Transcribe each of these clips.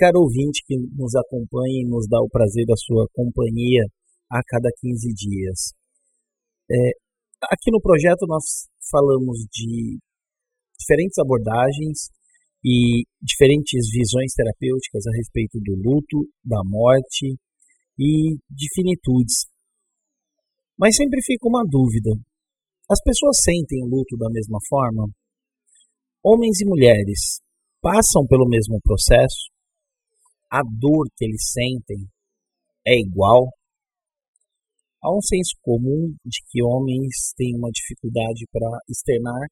caro ouvinte que nos acompanha e nos dá o prazer da sua companhia a cada 15 dias. É, aqui no projeto nós falamos de diferentes abordagens e diferentes visões terapêuticas a respeito do luto, da morte e de finitudes. Mas sempre fica uma dúvida: as pessoas sentem o luto da mesma forma? Homens e mulheres passam pelo mesmo processo? A dor que eles sentem é igual? Há um senso comum de que homens têm uma dificuldade para externar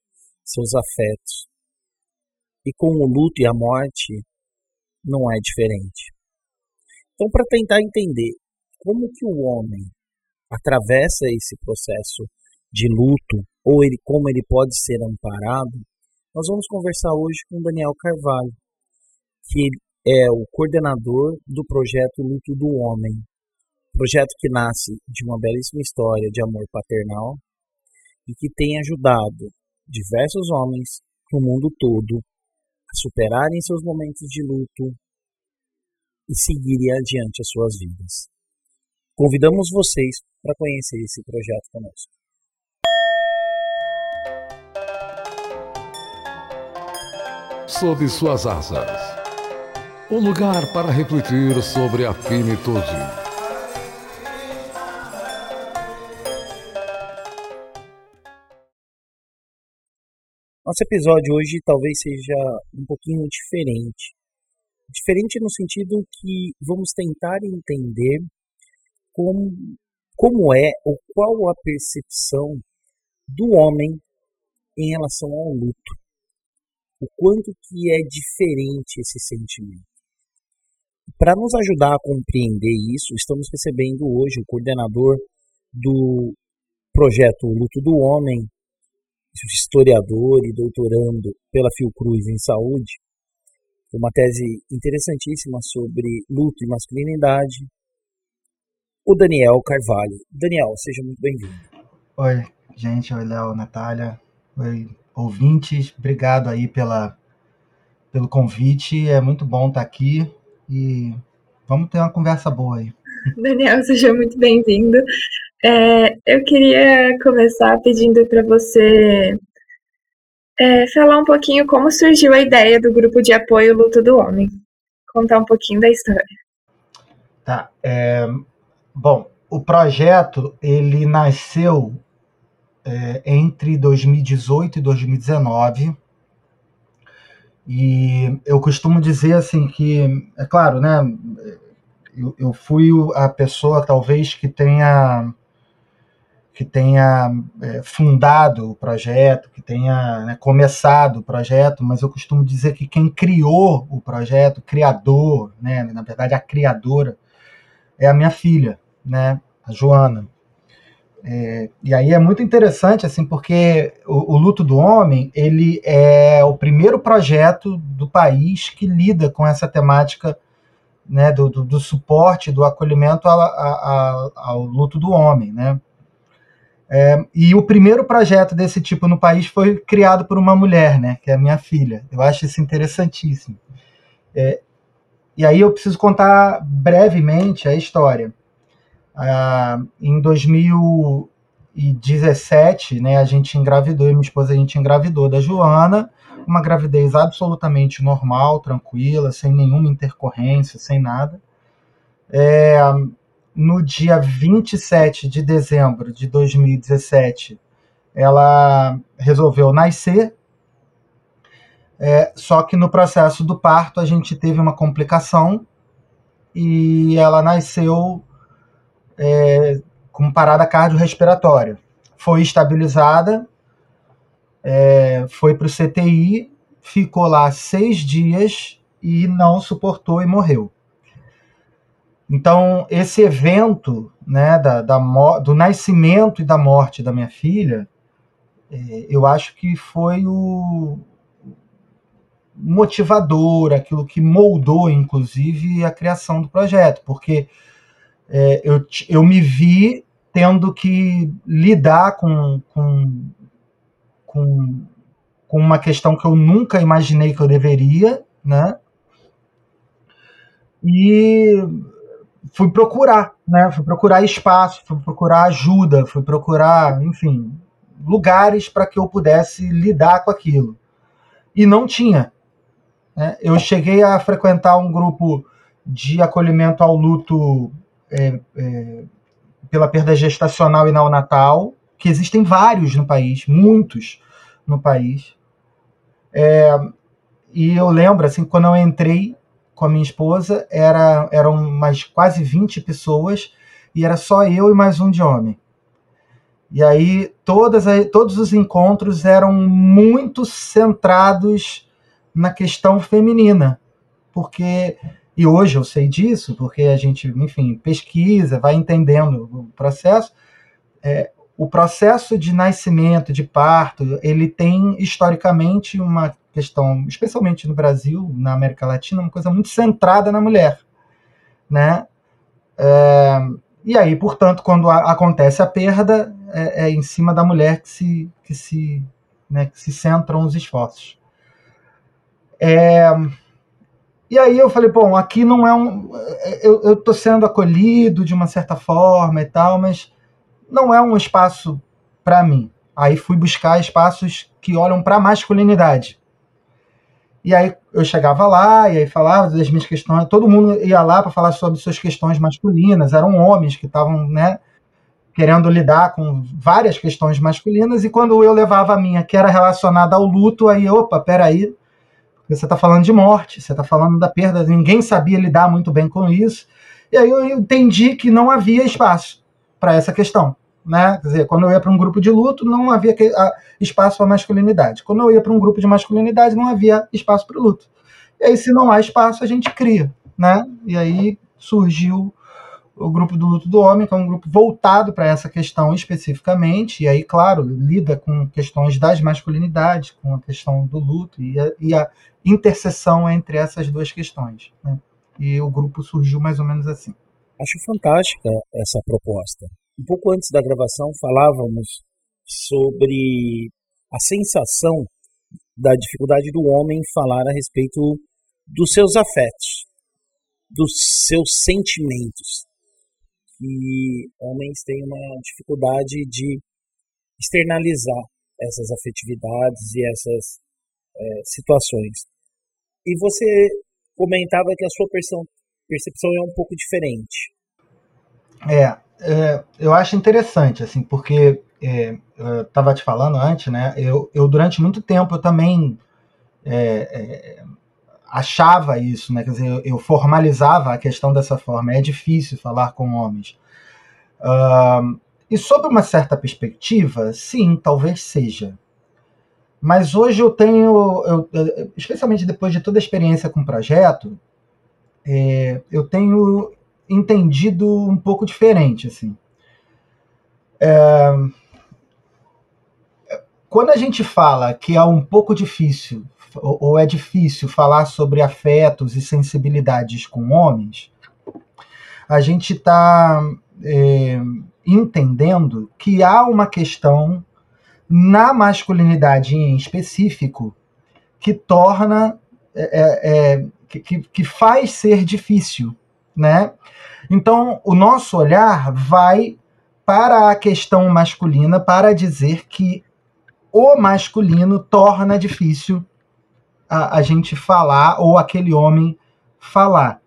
seus afetos. E com o luto e a morte não é diferente. Então, para tentar entender como que o homem atravessa esse processo de luto ou ele como ele pode ser amparado, nós vamos conversar hoje com Daniel Carvalho, que é o coordenador do projeto Luto do Homem, projeto que nasce de uma belíssima história de amor paternal e que tem ajudado diversos homens no mundo todo a superarem seus momentos de luto e seguirem adiante as suas vidas. Convidamos vocês para conhecer esse projeto conosco. Sob suas asas. Um lugar para refletir sobre a finitude Nosso episódio hoje talvez seja um pouquinho diferente. Diferente no sentido que vamos tentar entender como, como é ou qual a percepção do homem em relação ao luto. O quanto que é diferente esse sentimento. Para nos ajudar a compreender isso, estamos recebendo hoje o coordenador do projeto Luto do Homem, historiador e doutorando pela Fiocruz em saúde, uma tese interessantíssima sobre luto e masculinidade, o Daniel Carvalho. Daniel, seja muito bem-vindo. Oi, gente, oi Léo, Natália, oi ouvintes, obrigado aí pela, pelo convite, é muito bom estar aqui e vamos ter uma conversa boa aí. Daniel, seja muito bem-vindo. É, eu queria começar pedindo para você é, falar um pouquinho como surgiu a ideia do grupo de apoio Luto do Homem. Contar um pouquinho da história. Tá. É, bom, o projeto ele nasceu é, entre 2018 e 2019. E eu costumo dizer assim que, é claro, né? Eu, eu fui a pessoa talvez que tenha que tenha é, fundado o projeto, que tenha né, começado o projeto, mas eu costumo dizer que quem criou o projeto, criador, né, na verdade a criadora, é a minha filha, né, a Joana. É, e aí é muito interessante, assim, porque o, o, Luto do Homem, ele é o primeiro projeto do país que lida com essa temática né, do, do, do suporte, do acolhimento a, a, a, ao luto do homem, né? É, e o primeiro projeto desse tipo no país foi criado por uma mulher, né, que é a minha filha. Eu acho isso interessantíssimo. É, e aí eu preciso contar brevemente a história. Ah, em 2017, né, a gente engravidou, minha esposa a gente engravidou da Joana, uma gravidez absolutamente normal, tranquila, sem nenhuma intercorrência, sem nada. É, no dia 27 de dezembro de 2017, ela resolveu nascer. É, só que no processo do parto a gente teve uma complicação e ela nasceu é, com parada cardiorrespiratória. Foi estabilizada, é, foi para o CTI, ficou lá seis dias e não suportou e morreu. Então, esse evento né, da, da, do nascimento e da morte da minha filha, é, eu acho que foi o motivador, aquilo que moldou, inclusive, a criação do projeto, porque é, eu, eu me vi tendo que lidar com, com, com, com uma questão que eu nunca imaginei que eu deveria, né? e fui procurar, né? Fui procurar espaço, fui procurar ajuda, fui procurar, enfim, lugares para que eu pudesse lidar com aquilo. E não tinha. Né? Eu cheguei a frequentar um grupo de acolhimento ao luto é, é, pela perda gestacional e neonatal, que existem vários no país, muitos no país. É, e eu lembro, assim, quando eu entrei com a minha esposa, era, eram mais quase 20 pessoas e era só eu e mais um de homem. E aí todas, todos os encontros eram muito centrados na questão feminina, porque e hoje eu sei disso, porque a gente, enfim, pesquisa, vai entendendo o processo. É, o processo de nascimento, de parto, ele tem historicamente uma questão, especialmente no Brasil, na América Latina, uma coisa muito centrada na mulher, né? É, e aí, portanto, quando a, acontece a perda, é, é, em cima da mulher que se, que se, né, que se centram os esforços. É, e aí eu falei, bom, aqui não é um. Eu estou sendo acolhido de uma certa forma e tal, mas não é um espaço para mim. Aí fui buscar espaços que olham para a masculinidade. E aí eu chegava lá e aí falava das minhas questões. Todo mundo ia lá para falar sobre suas questões masculinas. Eram homens que estavam, né, querendo lidar com várias questões masculinas. E quando eu levava a minha, que era relacionada ao luto, aí, opa, peraí, você está falando de morte, você está falando da perda, ninguém sabia lidar muito bem com isso. E aí eu entendi que não havia espaço para essa questão. Né? Quer dizer, quando eu ia para um grupo de luto, não havia espaço para masculinidade. Quando eu ia para um grupo de masculinidade, não havia espaço para o luto. E aí, se não há espaço, a gente cria. Né? E aí surgiu o grupo do luto do homem, que é um grupo voltado para essa questão especificamente, e aí, claro, lida com questões das masculinidades, com a questão do luto e a, e a interseção entre essas duas questões. Né? E o grupo surgiu mais ou menos assim. Acho fantástica essa proposta. Um pouco antes da gravação, falávamos sobre a sensação da dificuldade do homem falar a respeito dos seus afetos, dos seus sentimentos que homens têm uma dificuldade de externalizar essas afetividades e essas é, situações. E você comentava que a sua percepção é um pouco diferente. É, é eu acho interessante, assim, porque é, eu estava te falando antes, né? Eu, eu durante muito tempo eu também é, é achava isso, né? Quer dizer, eu, formalizava a questão dessa forma. É difícil falar com homens. Uh, e sob uma certa perspectiva, sim, talvez seja. Mas hoje eu tenho, eu, especialmente depois de toda a experiência com o projeto, é, eu tenho entendido um pouco diferente, assim. É, quando a gente fala que é um pouco difícil ou é difícil falar sobre afetos e sensibilidades com homens, a gente está é, entendendo que há uma questão na masculinidade em específico que torna é, é, é que, que faz ser difícil, né? Então o nosso olhar vai para a questão masculina para dizer que o masculino torna difícil a, a gente falar ou aquele homem falar.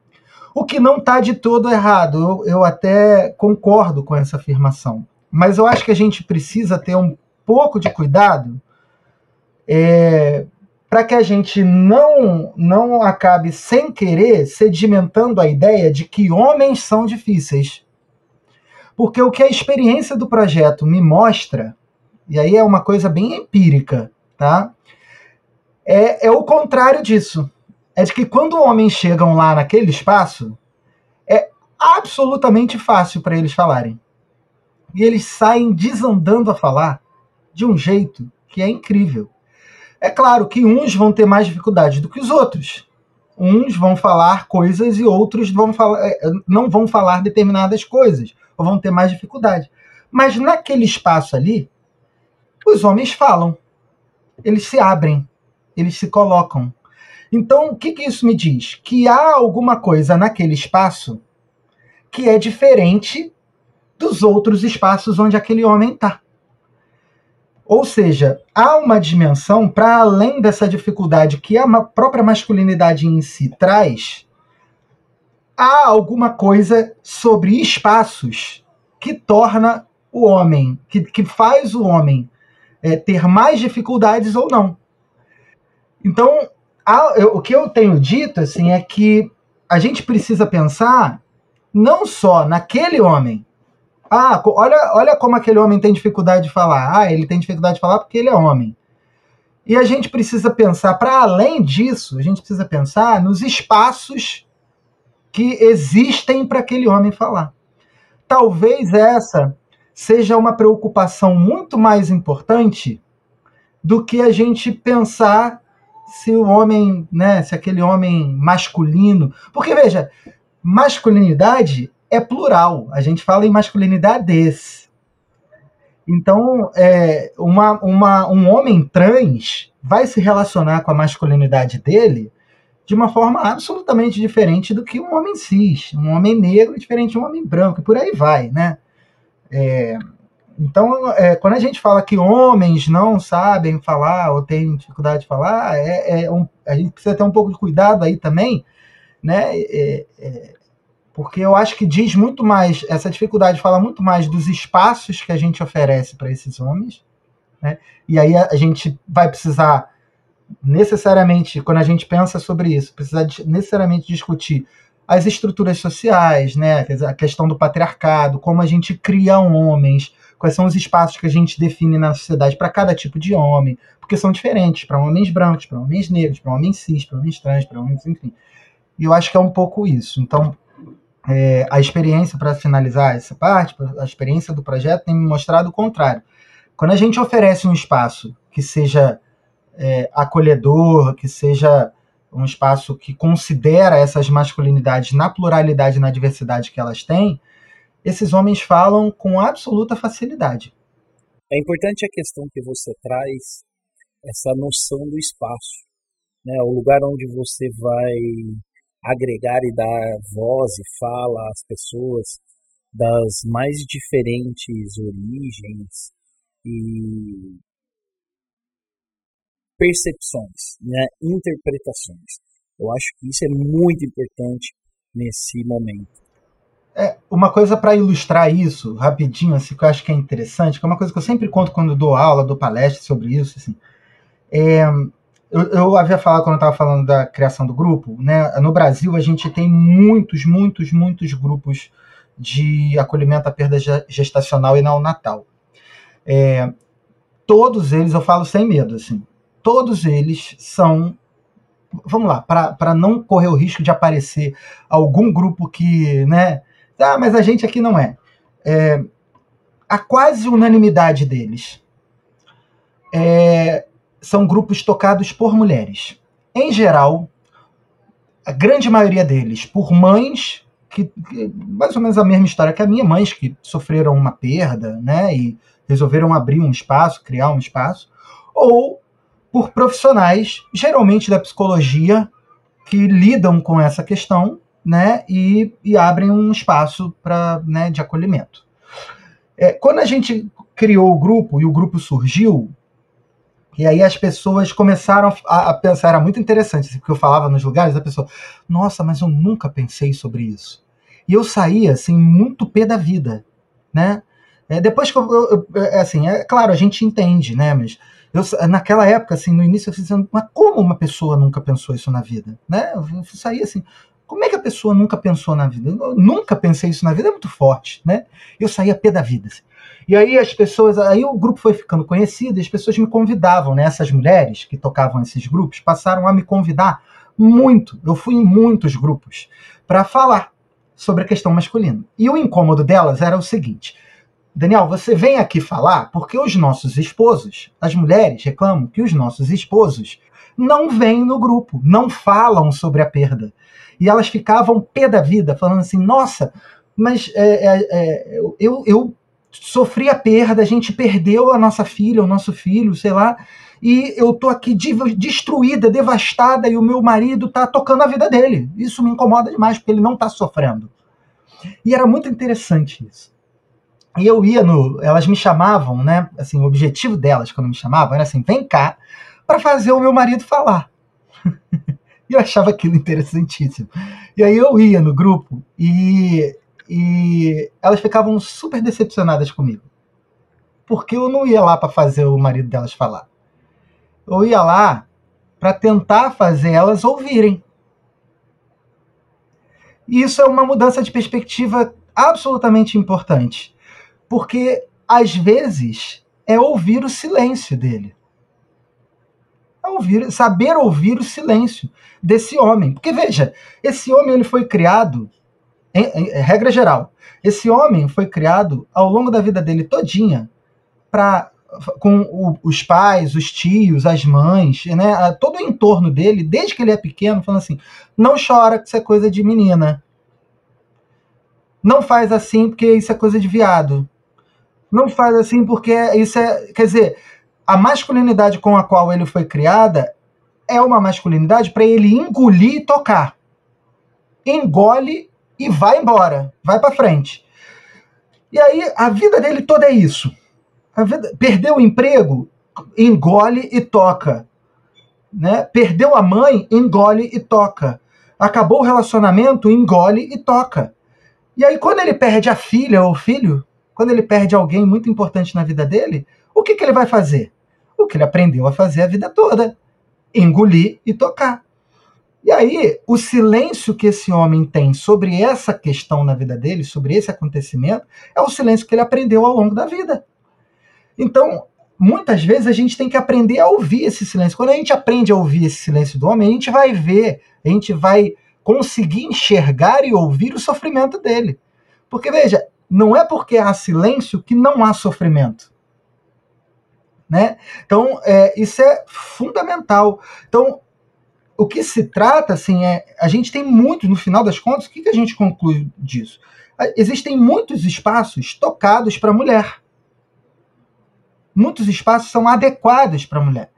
O que não está de todo errado, eu, eu até concordo com essa afirmação. Mas eu acho que a gente precisa ter um pouco de cuidado é, para que a gente não, não acabe sem querer sedimentando a ideia de que homens são difíceis. Porque o que a experiência do projeto me mostra, e aí é uma coisa bem empírica, tá? É, é o contrário disso. É de que quando homens chegam lá naquele espaço, é absolutamente fácil para eles falarem. E eles saem desandando a falar de um jeito que é incrível. É claro que uns vão ter mais dificuldade do que os outros. Uns vão falar coisas e outros vão falar, é, não vão falar determinadas coisas, ou vão ter mais dificuldade. Mas naquele espaço ali, os homens falam. Eles se abrem, eles se colocam. Então, o que, que isso me diz? Que há alguma coisa naquele espaço que é diferente dos outros espaços onde aquele homem está. Ou seja, há uma dimensão para além dessa dificuldade que a própria masculinidade em si traz, há alguma coisa sobre espaços que torna o homem, que, que faz o homem é, ter mais dificuldades ou não. Então, há, eu, o que eu tenho dito assim é que a gente precisa pensar não só naquele homem. Ah, olha, olha como aquele homem tem dificuldade de falar. Ah, ele tem dificuldade de falar porque ele é homem. E a gente precisa pensar, para além disso, a gente precisa pensar nos espaços que existem para aquele homem falar. Talvez essa seja uma preocupação muito mais importante do que a gente pensar se o homem, né, se aquele homem masculino, porque veja, masculinidade é plural. A gente fala em masculinidades. Então, é, uma, uma, um homem trans vai se relacionar com a masculinidade dele de uma forma absolutamente diferente do que um homem cis, um homem negro diferente de um homem branco, e por aí vai, né? É, então, é, quando a gente fala que homens não sabem falar ou têm dificuldade de falar, é, é um, a gente precisa ter um pouco de cuidado aí também, né? É, é, porque eu acho que diz muito mais, essa dificuldade fala muito mais dos espaços que a gente oferece para esses homens, né? E aí a, a, gente vai precisar necessariamente, quando a gente pensa sobre isso, precisar necessariamente discutir as estruturas sociais, né? A questão do patriarcado, como a gente cria homens, quais são os espaços que a gente define na sociedade para cada tipo de homem, porque são diferentes para homens brancos, para homens negros, para homens cis, para homens trans, para homens, enfim. E eu acho que é um pouco isso. Então, é, a experiência, para finalizar essa parte, a experiência do projeto tem me mostrado o contrário. Quando a gente oferece um espaço que seja é, acolhedor, que seja um espaço que considera essas masculinidades na pluralidade e na diversidade que elas têm, esses homens falam com absoluta facilidade. É importante a questão que você traz, essa noção do espaço, né? o lugar onde você vai agregar e dar voz e fala às pessoas das mais diferentes origens e percepções, né, interpretações. Eu acho que isso é muito importante nesse momento. É, uma coisa para ilustrar isso, rapidinho, assim, que eu acho que é interessante, que é uma coisa que eu sempre conto quando dou aula, dou palestra sobre isso, assim, é, eu, eu, havia falado quando eu estava falando da criação do grupo, né? No Brasil a gente tem muitos, muitos, muitos grupos de acolhimento à perda gestacional e neonatal. É, todos eles, eu falo sem medo, assim, todos eles são vamos lá, para não correr o risco de aparecer algum grupo que, né, ah, mas a gente aqui não é. é a quase unanimidade deles é, são grupos tocados por mulheres. Em geral, a grande maioria deles por mães que, que, mais ou menos a mesma história que a minha, mães que sofreram uma perda, né, e resolveram abrir um espaço, criar um espaço, ou por profissionais, geralmente da psicologia, que lidam com essa questão né, e, e abrem um espaço para né, de acolhimento. É, quando a gente criou o grupo e o grupo surgiu, e aí as pessoas começaram a, a pensar, era muito interessante, assim, porque eu falava nos lugares, a pessoa, nossa, mas eu nunca pensei sobre isso. E eu saía, assim, muito pé da vida, né? É, depois que eu, eu, eu, é, assim, é claro, a gente entende, né, mas eu, naquela época, assim, no início eu fiz assim, mas como uma pessoa nunca pensou isso na vida? Né? Eu saí assim, como é que a pessoa nunca pensou na vida? Eu nunca pensei isso na vida, é muito forte, né? Eu saí a pé da vida. Assim. E aí as pessoas, aí o grupo foi ficando conhecido e as pessoas me convidavam, né? Essas mulheres que tocavam esses grupos passaram a me convidar muito. Eu fui em muitos grupos para falar sobre a questão masculina. E o incômodo delas era o seguinte: Daniel, você vem aqui falar porque os nossos esposos, as mulheres reclamam que os nossos esposos não vêm no grupo, não falam sobre a perda. E elas ficavam pé da vida, falando assim: nossa, mas é, é, é, eu, eu sofri a perda, a gente perdeu a nossa filha, o nosso filho, sei lá, e eu tô aqui destruída, devastada, e o meu marido tá tocando a vida dele. Isso me incomoda demais, porque ele não tá sofrendo. E era muito interessante isso. E eu ia no. Elas me chamavam, né? Assim, o objetivo delas, quando me chamavam, era assim: vem cá para fazer o meu marido falar. e eu achava aquilo interessantíssimo. E aí eu ia no grupo e, e elas ficavam super decepcionadas comigo. Porque eu não ia lá para fazer o marido delas falar. Eu ia lá para tentar fazer elas ouvirem. E isso é uma mudança de perspectiva absolutamente importante. Porque, às vezes, é ouvir o silêncio dele. É ouvir, saber ouvir o silêncio desse homem. Porque, veja, esse homem ele foi criado, em, em, em regra geral, esse homem foi criado ao longo da vida dele todinha para com o, os pais, os tios, as mães, né, todo o entorno dele, desde que ele é pequeno, falando assim: não chora, que isso é coisa de menina. Não faz assim porque isso é coisa de viado. Não faz assim porque isso é. Quer dizer, a masculinidade com a qual ele foi criada é uma masculinidade para ele engolir e tocar. Engole e vai embora, vai para frente. E aí a vida dele toda é isso. Vida, perdeu o emprego, engole e toca. Né? Perdeu a mãe, engole e toca. Acabou o relacionamento, engole e toca. E aí, quando ele perde a filha ou o filho, quando ele perde alguém muito importante na vida dele, o que, que ele vai fazer? O que ele aprendeu a fazer a vida toda: engolir e tocar. E aí, o silêncio que esse homem tem sobre essa questão na vida dele, sobre esse acontecimento, é o silêncio que ele aprendeu ao longo da vida. Então, muitas vezes a gente tem que aprender a ouvir esse silêncio. Quando a gente aprende a ouvir esse silêncio do homem, a gente vai ver, a gente vai conseguir enxergar e ouvir o sofrimento dele. Porque, veja, não é porque há silêncio que não há sofrimento. Né? Então, é, isso é fundamental. Então, o que se trata, assim, é. A gente tem muito, no final das contas, o que, que a gente conclui disso? Existem muitos espaços tocados para mulher. Muitos espaços são adequados para mulher.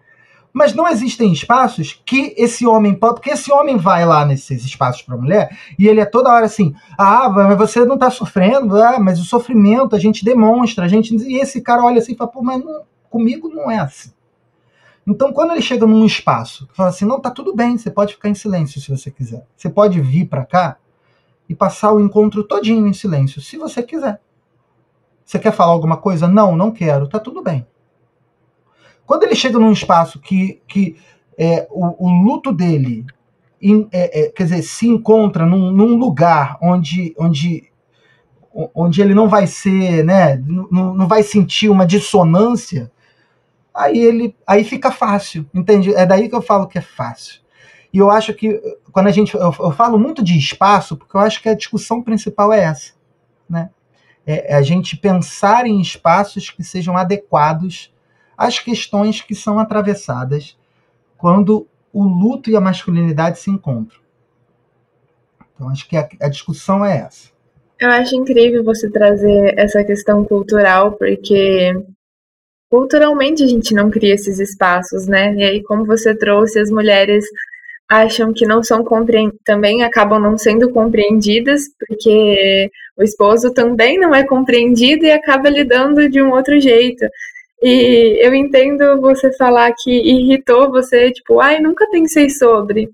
Mas não existem espaços que esse homem pode. Porque esse homem vai lá nesses espaços para mulher e ele é toda hora assim: ah, mas você não está sofrendo, ah, mas o sofrimento a gente demonstra, a gente. E esse cara olha assim e fala: pô, mas não, comigo não é assim. Então, quando ele chega num espaço, fala assim: não, tá tudo bem, você pode ficar em silêncio se você quiser. Você pode vir para cá e passar o encontro todinho em silêncio, se você quiser. Você quer falar alguma coisa? Não, não quero. Tá tudo bem. Quando ele chega num espaço que, que é, o, o luto dele in, é, é, quer dizer, se encontra num, num, lugar onde, onde, onde ele não vai ser, né, não, não vai sentir uma dissonância, aí ele aí fica fácil, entende? É daí que eu falo que é fácil. E eu acho que quando a gente eu, eu falo muito de espaço porque eu acho que a discussão principal é essa, né? É, é a gente pensar em espaços que sejam adequados às questões que são atravessadas quando o luto e a masculinidade se encontram. Então, acho que a, a discussão é essa. Eu acho incrível você trazer essa questão cultural, porque culturalmente a gente não cria esses espaços, né? E aí, como você trouxe, as mulheres acham que não são compreendidas, também acabam não sendo compreendidas, porque o esposo também não é compreendido e acaba lidando de um outro jeito. E eu entendo você falar que irritou você, tipo, ai, nunca pensei sobre.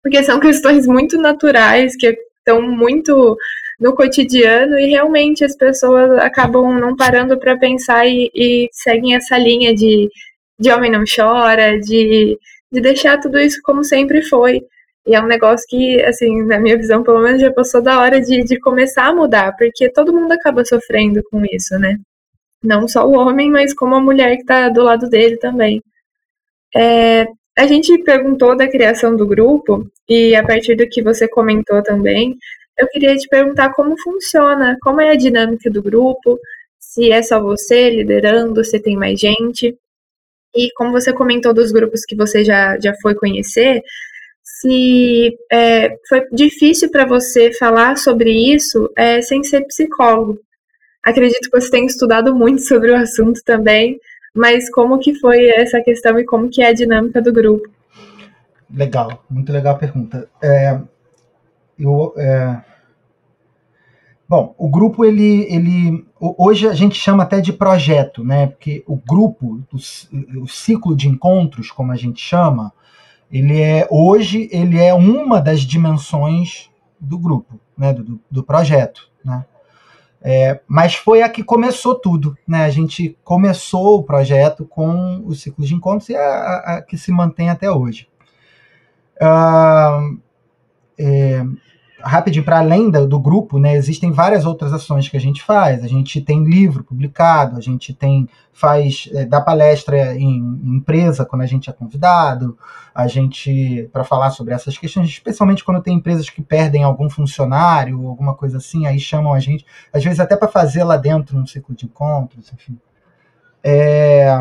Porque são questões muito naturais, que estão muito no cotidiano e realmente as pessoas acabam não parando para pensar e, e, seguem essa linha de, de homem não chora, de, de deixar tudo isso como sempre foi. E é um negócio que, assim, na minha visão, pelo menos já passou da hora de, de começar a mudar, porque todo mundo acaba sofrendo com isso, né? Não só o homem, mas como a mulher que está do lado dele também. É, a gente perguntou da criação do grupo, e a partir do que você comentou também, eu queria te perguntar como funciona, como é a dinâmica do grupo, se é só você liderando, se tem mais gente. E como você comentou dos grupos que você já, já foi conhecer, se é, foi difícil para você falar sobre isso é, sem ser psicólogo. Acredito que você tem estudado muito sobre o assunto também, mas como que foi essa questão e como que é a dinâmica do grupo? Legal, muito legal a pergunta. É, eu, é... Bom, o grupo ele, ele hoje a gente chama até de projeto, né? Porque o grupo, o, o ciclo de encontros, como a gente chama, ele é hoje ele é uma das dimensões do grupo, né? Do, do projeto, né? É, mas foi a que começou tudo, né? A gente começou o projeto com o ciclo de encontros e a, a, que se mantém até hoje. Uh, é, rapidinho, para além do, do, grupo, né, existem várias outras ações que a gente faz. A gente tem livro publicado, a gente tem faz é, dá palestra em, em, empresa quando a gente é convidado, a gente para falar sobre essas questões, especialmente quando tem empresas que perdem algum funcionário, alguma coisa assim, aí chamam a gente, às vezes até para fazer lá dentro um ciclo de encontros, enfim. É,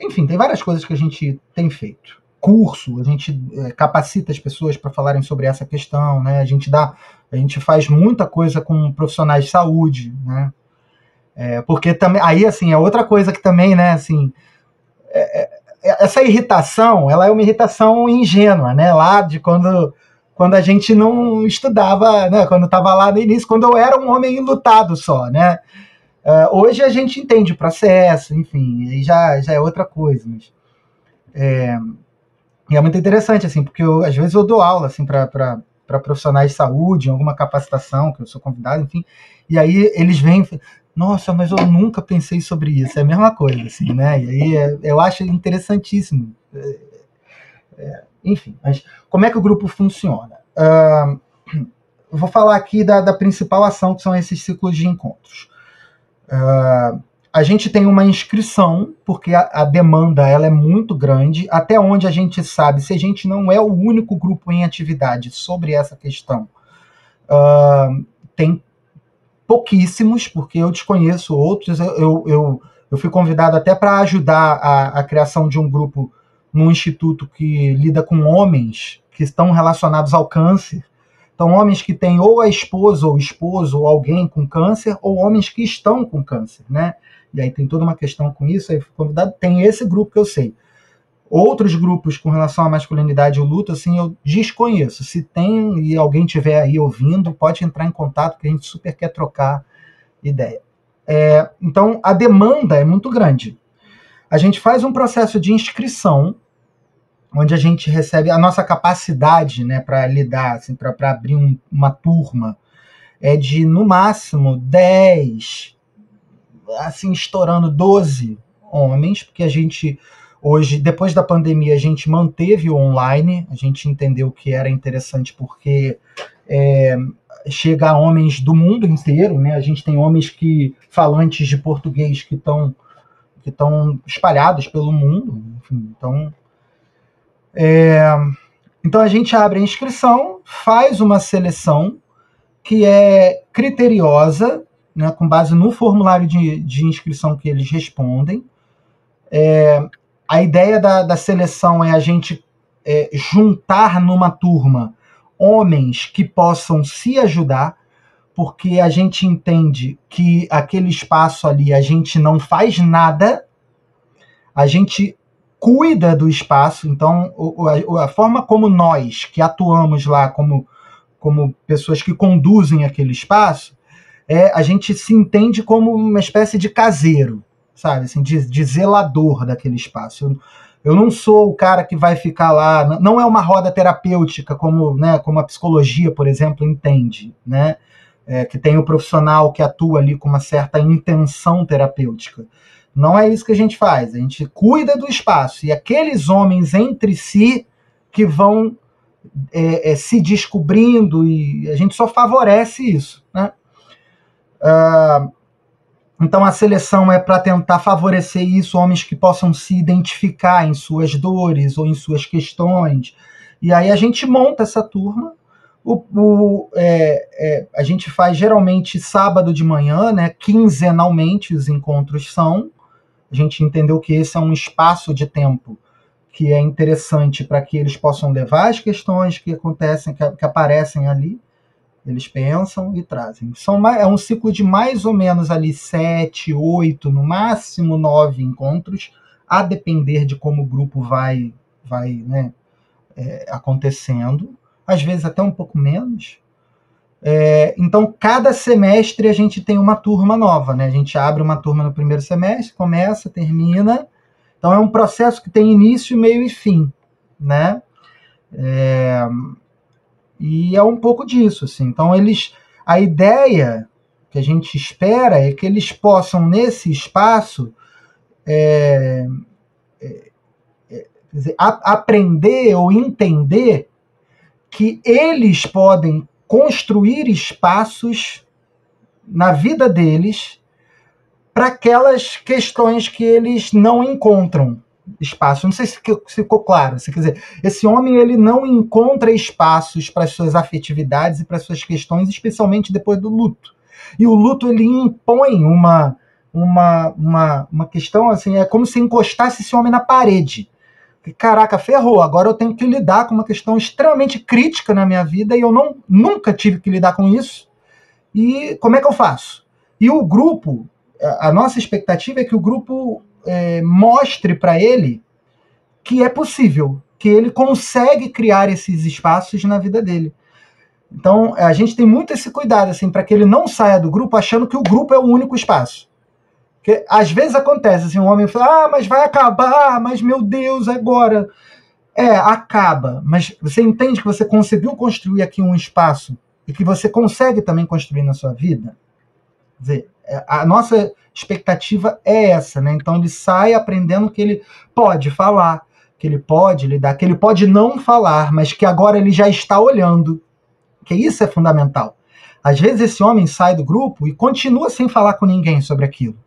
enfim, tem várias coisas que a gente tem feito curso, a gente é, capacita as pessoas para falarem sobre essa questão, né? A gente dá, a gente faz muita coisa com profissionais de saúde, né? É, porque também, aí assim, é outra coisa que também, né, assim, é, é, essa irritação, ela é uma irritação ingênua, né? Lá de quando quando a gente não estudava, né? Quando estava lá no início, quando eu era um homem lutado só, né? Uh, hoje a gente entende o processo, enfim, aí já, já é outra coisa. Mas, é, e é muito interessante, assim, porque eu, às vezes eu dou aula, assim, para profissionais de saúde, em alguma capacitação, que eu sou convidado, enfim, e aí eles vêm, nossa, mas eu nunca pensei sobre isso, é a mesma coisa, assim, né? E aí é, eu acho interessantíssimo. É, é, enfim, mas como é que o grupo funciona? Uh, vou falar aqui da, da, principal ação, que são esses ciclos de encontros. Uh, a gente tem uma inscrição, porque a, a, demanda ela é muito grande, até onde a gente sabe, se a gente não é o único grupo em atividade sobre essa questão, uh, tem pouquíssimos, porque eu desconheço outros, eu, eu, eu, eu fui convidado até para ajudar a, a criação de um grupo num instituto que lida com homens que estão relacionados ao câncer, então, homens que têm ou a esposa ou esposo ou alguém com câncer, ou homens que estão com câncer, né? E aí tem toda uma questão com isso, aí fui convidado, tem esse grupo que eu sei. Outros grupos com relação à masculinidade e luto, assim, eu desconheço. Se tem e alguém tiver aí ouvindo, pode entrar em contato, que a gente super quer trocar ideia. É, então, a demanda é muito grande. A gente faz um processo de inscrição, onde a gente recebe a nossa capacidade né, para lidar, assim, para abrir um, uma turma, é de, no máximo, 10, assim, estourando 12 homens, porque a gente hoje, depois da pandemia, a gente manteve o online, a gente entendeu que era interessante porque é, chega a homens do mundo inteiro, né? A gente tem homens que falantes de português que estão que estão espalhados pelo mundo, enfim, então é, então a gente abre a inscrição, faz uma seleção que é criteriosa né, com base no formulário de, de inscrição que eles respondem. É, a ideia da, da seleção é a gente é, juntar numa turma homens que possam se ajudar, porque a gente entende que aquele espaço ali a gente não faz nada, a gente cuida do espaço, então a, forma como nós que atuamos lá como, como pessoas que conduzem aquele espaço, é, a gente se entende como uma espécie de caseiro, sabe? Assim, de, de zelador daquele espaço. Eu, eu não sou o cara que vai ficar lá. Não é uma roda terapêutica como, né, como a psicologia, por exemplo, entende, né? É, que tem o profissional que atua ali com uma certa intenção terapêutica. Não é isso que a gente faz. A gente cuida do espaço e aqueles homens entre si que vão é, é, se descobrindo e a gente só favorece isso, né? Uh, então a seleção é para tentar favorecer isso, homens que possam se identificar em suas dores ou em suas questões. E aí a gente monta essa turma. O, o é, é, a gente faz geralmente sábado de manhã, né? Quinzenalmente os encontros são. A gente entendeu que esse é um espaço de tempo que é interessante para que eles possam levar as questões que acontecem, que, que aparecem ali Eles pensam e trazem. São, é um ciclo de mais ou menos ali sete, oito, no máximo nove encontros, a depender de como o grupo vai, vai né, é, acontecendo. Às vezes até um pouco menos. É, então, cada semestre a gente tem uma turma nova, né? A gente abre uma turma no primeiro semestre, começa, termina. Então, é um processo que tem início, meio e fim, né? É, e é um pouco disso, assim. Então, eles, a ideia que a gente espera é que eles possam, nesse espaço, é, é, é a, aprender ou entender que eles podem construir espaços na vida deles para aquelas questões que eles não encontram espaço. Não sei se ficou claro. Se quer dizer, esse homem ele não encontra espaços para as suas afetividades e para as suas questões, especialmente depois do luto. E o luto ele impõe uma uma, uma, uma questão assim, é como se encostasse esse homem na parede caraca, ferrou, agora eu tenho que lidar com uma questão extremamente crítica na minha vida e eu não, nunca tive que lidar com isso. E como é que eu faço? E o grupo, a nossa expectativa é que o grupo é, mostre para ele que é possível, que ele consegue criar esses espaços na vida dele. Então, a gente tem muito esse cuidado assim para que ele não saia do grupo achando que o grupo é o único espaço. Porque às vezes acontece assim, um homem fala, ah, mas vai acabar, mas meu Deus, agora. É, acaba, mas você entende que você conseguiu construir aqui um espaço e que você consegue também construir na sua vida? Quer dizer, a nossa expectativa é essa, né? Então ele sai aprendendo que ele pode falar, que ele pode lidar, que ele pode não falar, mas que agora ele já está olhando. Que isso é fundamental. Às vezes esse homem sai do grupo e continua sem falar com ninguém sobre aquilo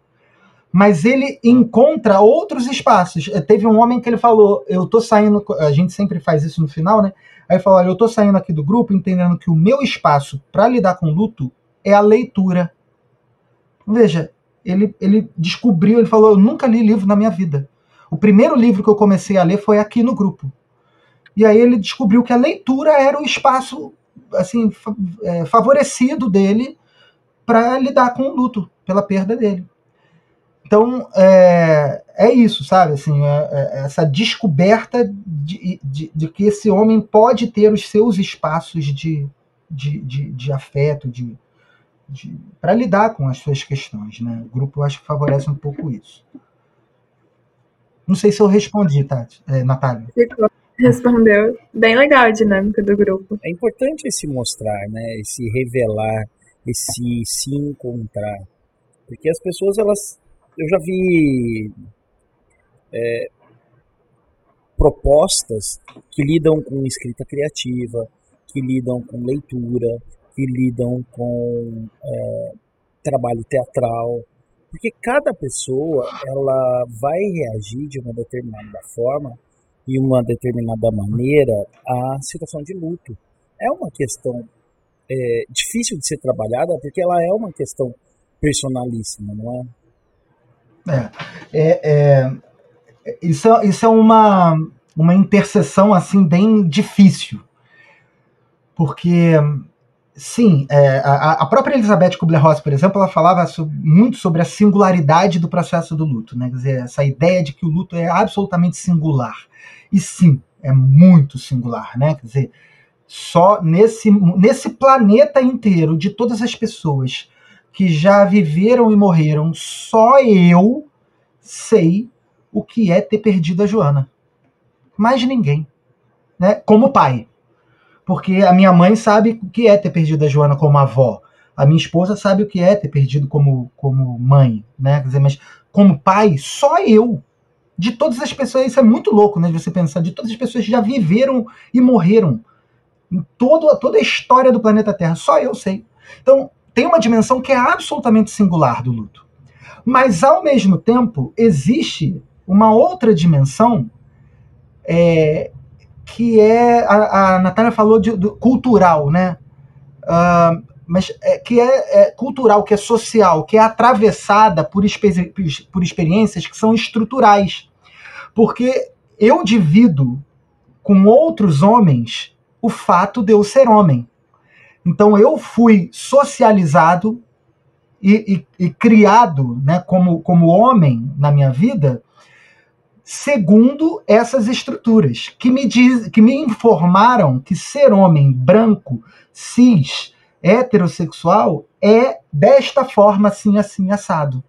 mas ele encontra outros espaços. Eh, teve um homem que ele falou: Eu tô saindo, a gente sempre faz isso no final, né? Aí falou: Olha, eu tô saindo aqui do grupo entendendo que o meu espaço para lidar com luto é a leitura. Veja, ele, ele descobriu, ele falou: Eu nunca li livro na minha vida. O primeiro livro que eu comecei a ler foi aqui no grupo. E aí ele descobriu que a leitura era o espaço assim eh, favorecido dele para lidar com o luto pela perda dele. Então, é, é isso, sabe? Assim, é, é essa descoberta de, de, de, que esse homem pode ter os seus espaços de, de, de, de afeto, de para lidar com as suas questões. Né? O grupo, eu acho que favorece um pouco isso. Não sei se eu respondi, Tati, é, Natália. Respondeu. Bem legal a dinâmica do grupo. É importante se mostrar, né? Esse revelar, esse se encontrar. Porque as pessoas, elas eu já vi é, propostas que lidam com escrita criativa, que lidam com leitura, que lidam com é, trabalho teatral, porque cada pessoa ela vai reagir de uma determinada forma e uma determinada maneira à situação de luto. É uma questão é, difícil de ser trabalhada porque ela é uma questão personalíssima, não é? É, é, é, isso, isso é uma, uma interseção assim bem difícil. Porque, sim, é, a, a, própria Elizabeth Kubler-Ross, por exemplo, ela falava muito sobre a singularidade do processo do luto. Né? Quer dizer, essa ideia de que o luto é absolutamente singular. E sim, é muito singular. Né? Quer dizer, só nesse, nesse planeta inteiro, de todas as pessoas que já viveram e morreram, só eu sei o que é ter perdido a Joana. Mais ninguém. Né? Como pai. Porque a minha mãe sabe o que é ter perdido a Joana como avó. A minha esposa sabe o que é ter perdido como, como mãe. Né? Quer dizer, mas como pai, só eu. De todas as pessoas, isso é muito louco, né? De você pensar, de todas as pessoas que já viveram e morreram. Em todo, toda a história do planeta Terra, só eu sei. Então, tem uma dimensão que é absolutamente singular do luto. Mas, ao mesmo tempo, existe uma outra dimensão é, que é. A, a Natália falou de, de cultural, né? Uh, mas é, que é, é, cultural, que é social, que é atravessada por, por experiências que são estruturais. Porque eu divido com outros homens o fato de eu ser homem. Então eu fui socializado e, e, e, criado né, como, como homem na minha vida segundo essas estruturas que me, diz, que me informaram que ser homem branco, cis, heterossexual é desta forma assim, assim, assado.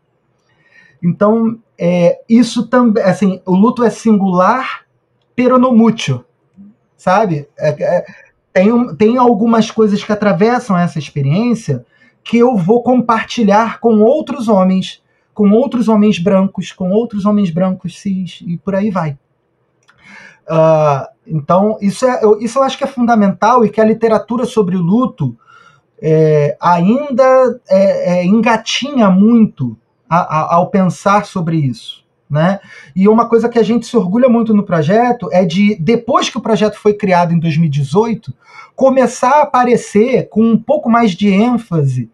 Então, é, isso também, assim, o luto é singular, pero no mútuo, sabe? É, é, tem, tem algumas coisas que atravessam essa experiência que eu vou compartilhar com outros homens, com outros homens brancos, com outros homens brancos cis, e por aí vai. Uh, então, isso, é, eu, isso eu acho que é fundamental e que a literatura sobre o luto é, ainda é, é, engatinha muito a, a, ao pensar sobre isso. Né? E uma coisa que a gente se orgulha muito no projeto é de, depois que o projeto foi criado em 2018, começar a aparecer com um pouco mais de ênfase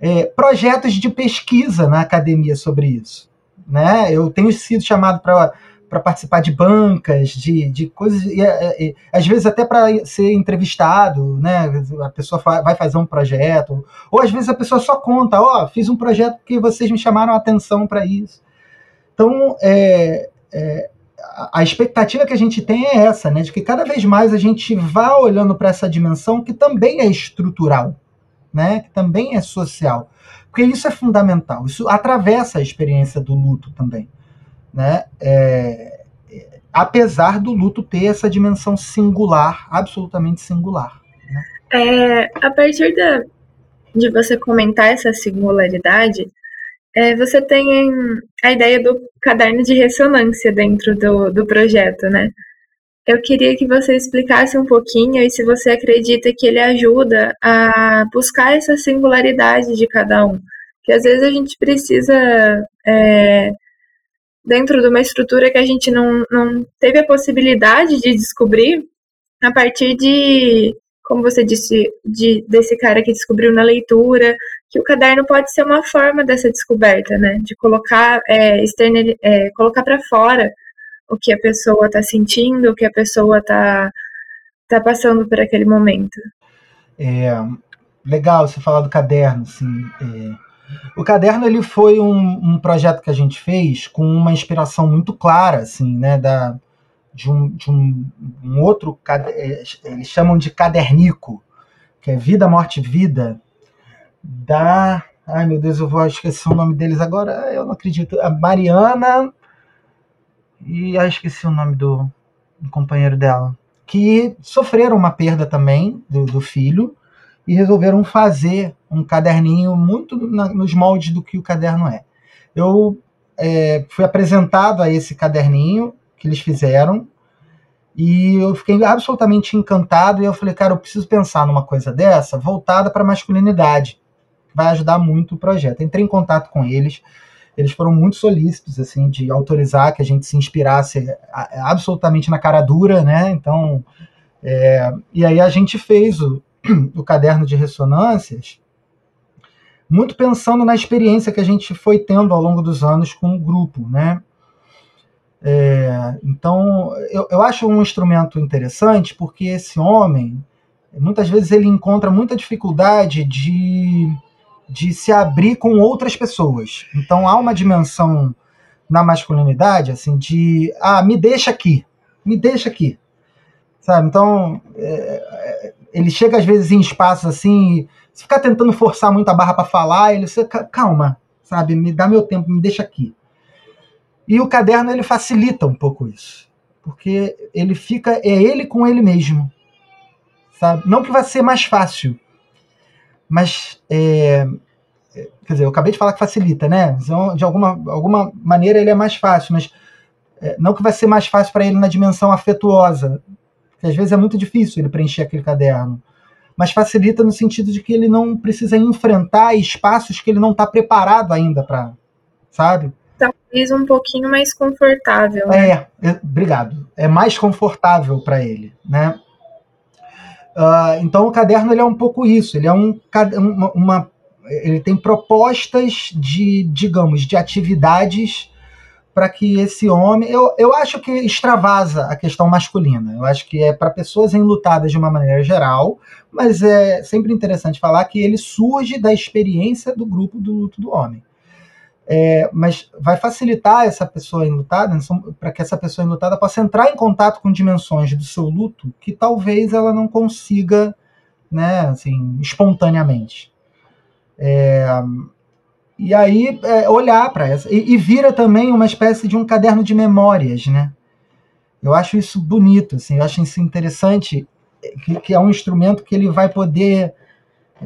é, projetos de pesquisa na academia sobre isso. Né? Eu tenho sido chamado para para participar de bancas, de, de coisas, e, e, e às vezes até para ser entrevistado, né? A pessoa vai fazer um projeto, ou às vezes a pessoa só conta, ó, oh, fiz um projeto porque vocês me chamaram a atenção para isso. Então, é, é, a expectativa que a gente tem é essa, né? De que cada vez mais a gente vá olhando para essa dimensão que também é estrutural, né? Que também é social. Porque isso é fundamental, isso atravessa a experiência do luto também né? É, apesar do luto ter essa dimensão singular, absolutamente singular. Né? É, a partir da, de você comentar essa singularidade, é, você tem a ideia do caderno de ressonância dentro do, do projeto, né? Eu queria que você explicasse um pouquinho e se você acredita que ele ajuda a buscar essa singularidade de cada um. Que às vezes a gente precisa é, dentro de uma estrutura que a gente não, não teve a possibilidade de descobrir a partir de, como você disse, de, desse cara que descobriu na leitura, que o caderno pode ser uma forma dessa descoberta, né? De colocar, é, é, colocar para fora o que a pessoa está sentindo, o que a pessoa está tá passando por aquele momento. É, legal você falar do caderno, assim. É o caderno ele foi um, um, projeto que a gente fez com uma inspiração muito clara, assim, né, da, de um, de um, um outro, é, eles chamam de cadernico, que é Vida, Morte, Vida, da, ai meu Deus, eu vou esquecer o nome deles agora, eu não acredito, a Mariana e ai, esqueci o nome do, do companheiro dela, que sofreram uma perda também do, do filho, e resolveram fazer um caderninho muito na, nos moldes do que o caderno é. Eu é, fui apresentado a esse caderninho que eles fizeram e eu fiquei absolutamente encantado e eu falei, cara, eu preciso pensar numa coisa dessa voltada para a masculinidade. Vai ajudar muito o projeto. Entrei em contato com eles, eles foram muito solícitos assim de autorizar que a gente se inspirasse absolutamente na cara dura, né? Então, é, e aí a gente fez o, o caderno de ressonâncias, muito pensando na experiência que a gente foi tendo ao longo dos anos com o grupo, né? É, então, eu, eu acho um instrumento interessante porque esse homem, muitas vezes ele encontra muita dificuldade de, de se abrir com outras pessoas. Então, há uma dimensão na masculinidade, assim, de, ah, me deixa aqui, me deixa aqui, sabe? Então, é, ele chega às vezes em espaços assim, se ficar tentando forçar muito a barra para falar, ele você calma, sabe? Me dá meu tempo, me deixa aqui. E o caderno ele facilita um pouco isso, porque ele fica é ele com ele mesmo, sabe? Não que vai ser mais fácil, mas é, é quer dizer, eu acabei de falar que facilita, né? Então, de alguma, alguma maneira ele é mais fácil, mas é, não que vai ser mais fácil para ele na dimensão afetuosa, que às vezes é muito difícil ele preencher aquele caderno. Mas facilita no sentido de que ele não precisa enfrentar espaços que ele não está preparado ainda para, sabe? Talvez um pouquinho mais confortável. Né? É, é, obrigado. É mais confortável para ele, né? Uh, então o caderno ele é um pouco isso. Ele é um uma, uma ele tem propostas de, digamos, de atividades para que esse homem. Eu, eu acho que extravasa a questão masculina. Eu acho que é para pessoas enlutadas de uma maneira geral, mas é sempre interessante falar que ele surge da experiência do grupo do luto do homem. É, mas vai facilitar essa pessoa enlutada, né, para que essa pessoa enlutada possa entrar em contato com dimensões do seu luto que talvez ela não consiga, né, assim, espontaneamente. É, e aí é, olhar para essa e, e, vira também uma espécie de um caderno de memórias, né? Eu acho isso bonito, assim, eu acho isso interessante, que, que é um instrumento que ele vai poder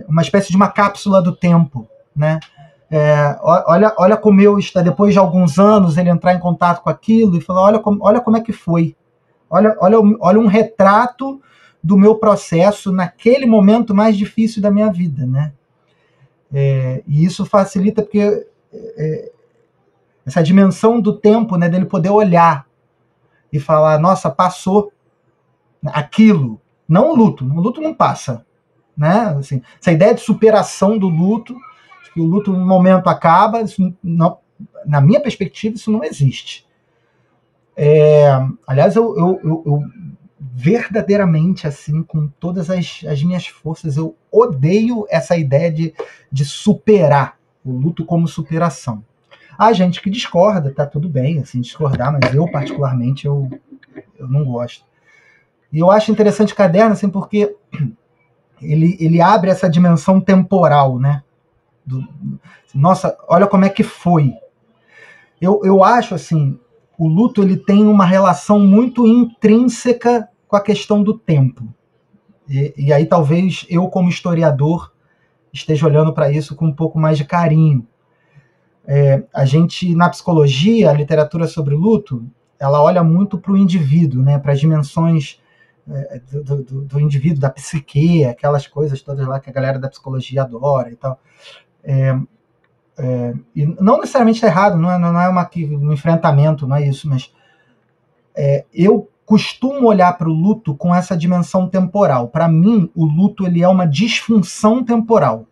uma espécie de uma cápsula do tempo, né? É, olha, olha como eu está depois de alguns anos ele entrar em contato com aquilo e falar, olha como, olha como é que foi, olha, olha, olha um retrato do meu processo naquele momento mais difícil da minha vida, né? É, e isso facilita porque é, essa dimensão do tempo, né, dele poder olhar e falar, nossa, passou aquilo, não o luto, o luto não passa, né? Assim, essa ideia de superação do luto que o luto no momento acaba, não, na minha perspectiva, isso não existe. É, aliás, eu, eu, eu, eu, verdadeiramente, assim, com todas as, as minhas forças, eu odeio essa ideia de, de superar o luto como superação. Há gente que discorda, tá tudo bem, assim, discordar, mas eu, particularmente, eu, eu não gosto. E eu acho interessante o caderno, assim, porque ele, ele abre essa dimensão temporal, né? Do, nossa, olha como é que foi. Eu, eu acho assim, o luto ele tem uma relação muito intrínseca com a questão do tempo. E, e aí talvez eu como historiador esteja olhando para isso com um pouco mais de carinho. É, a gente na psicologia, a literatura sobre luto, ela olha muito para o indivíduo, né, para as dimensões é, do, do, do, indivíduo, da psique, aquelas coisas todas lá que a galera da psicologia adora e tal. É, é, e não necessariamente está errado, não é, não é uma, um enfrentamento, não é isso, mas é, eu costumo olhar para o luto com essa dimensão temporal. Para mim, o luto ele é uma disfunção temporal.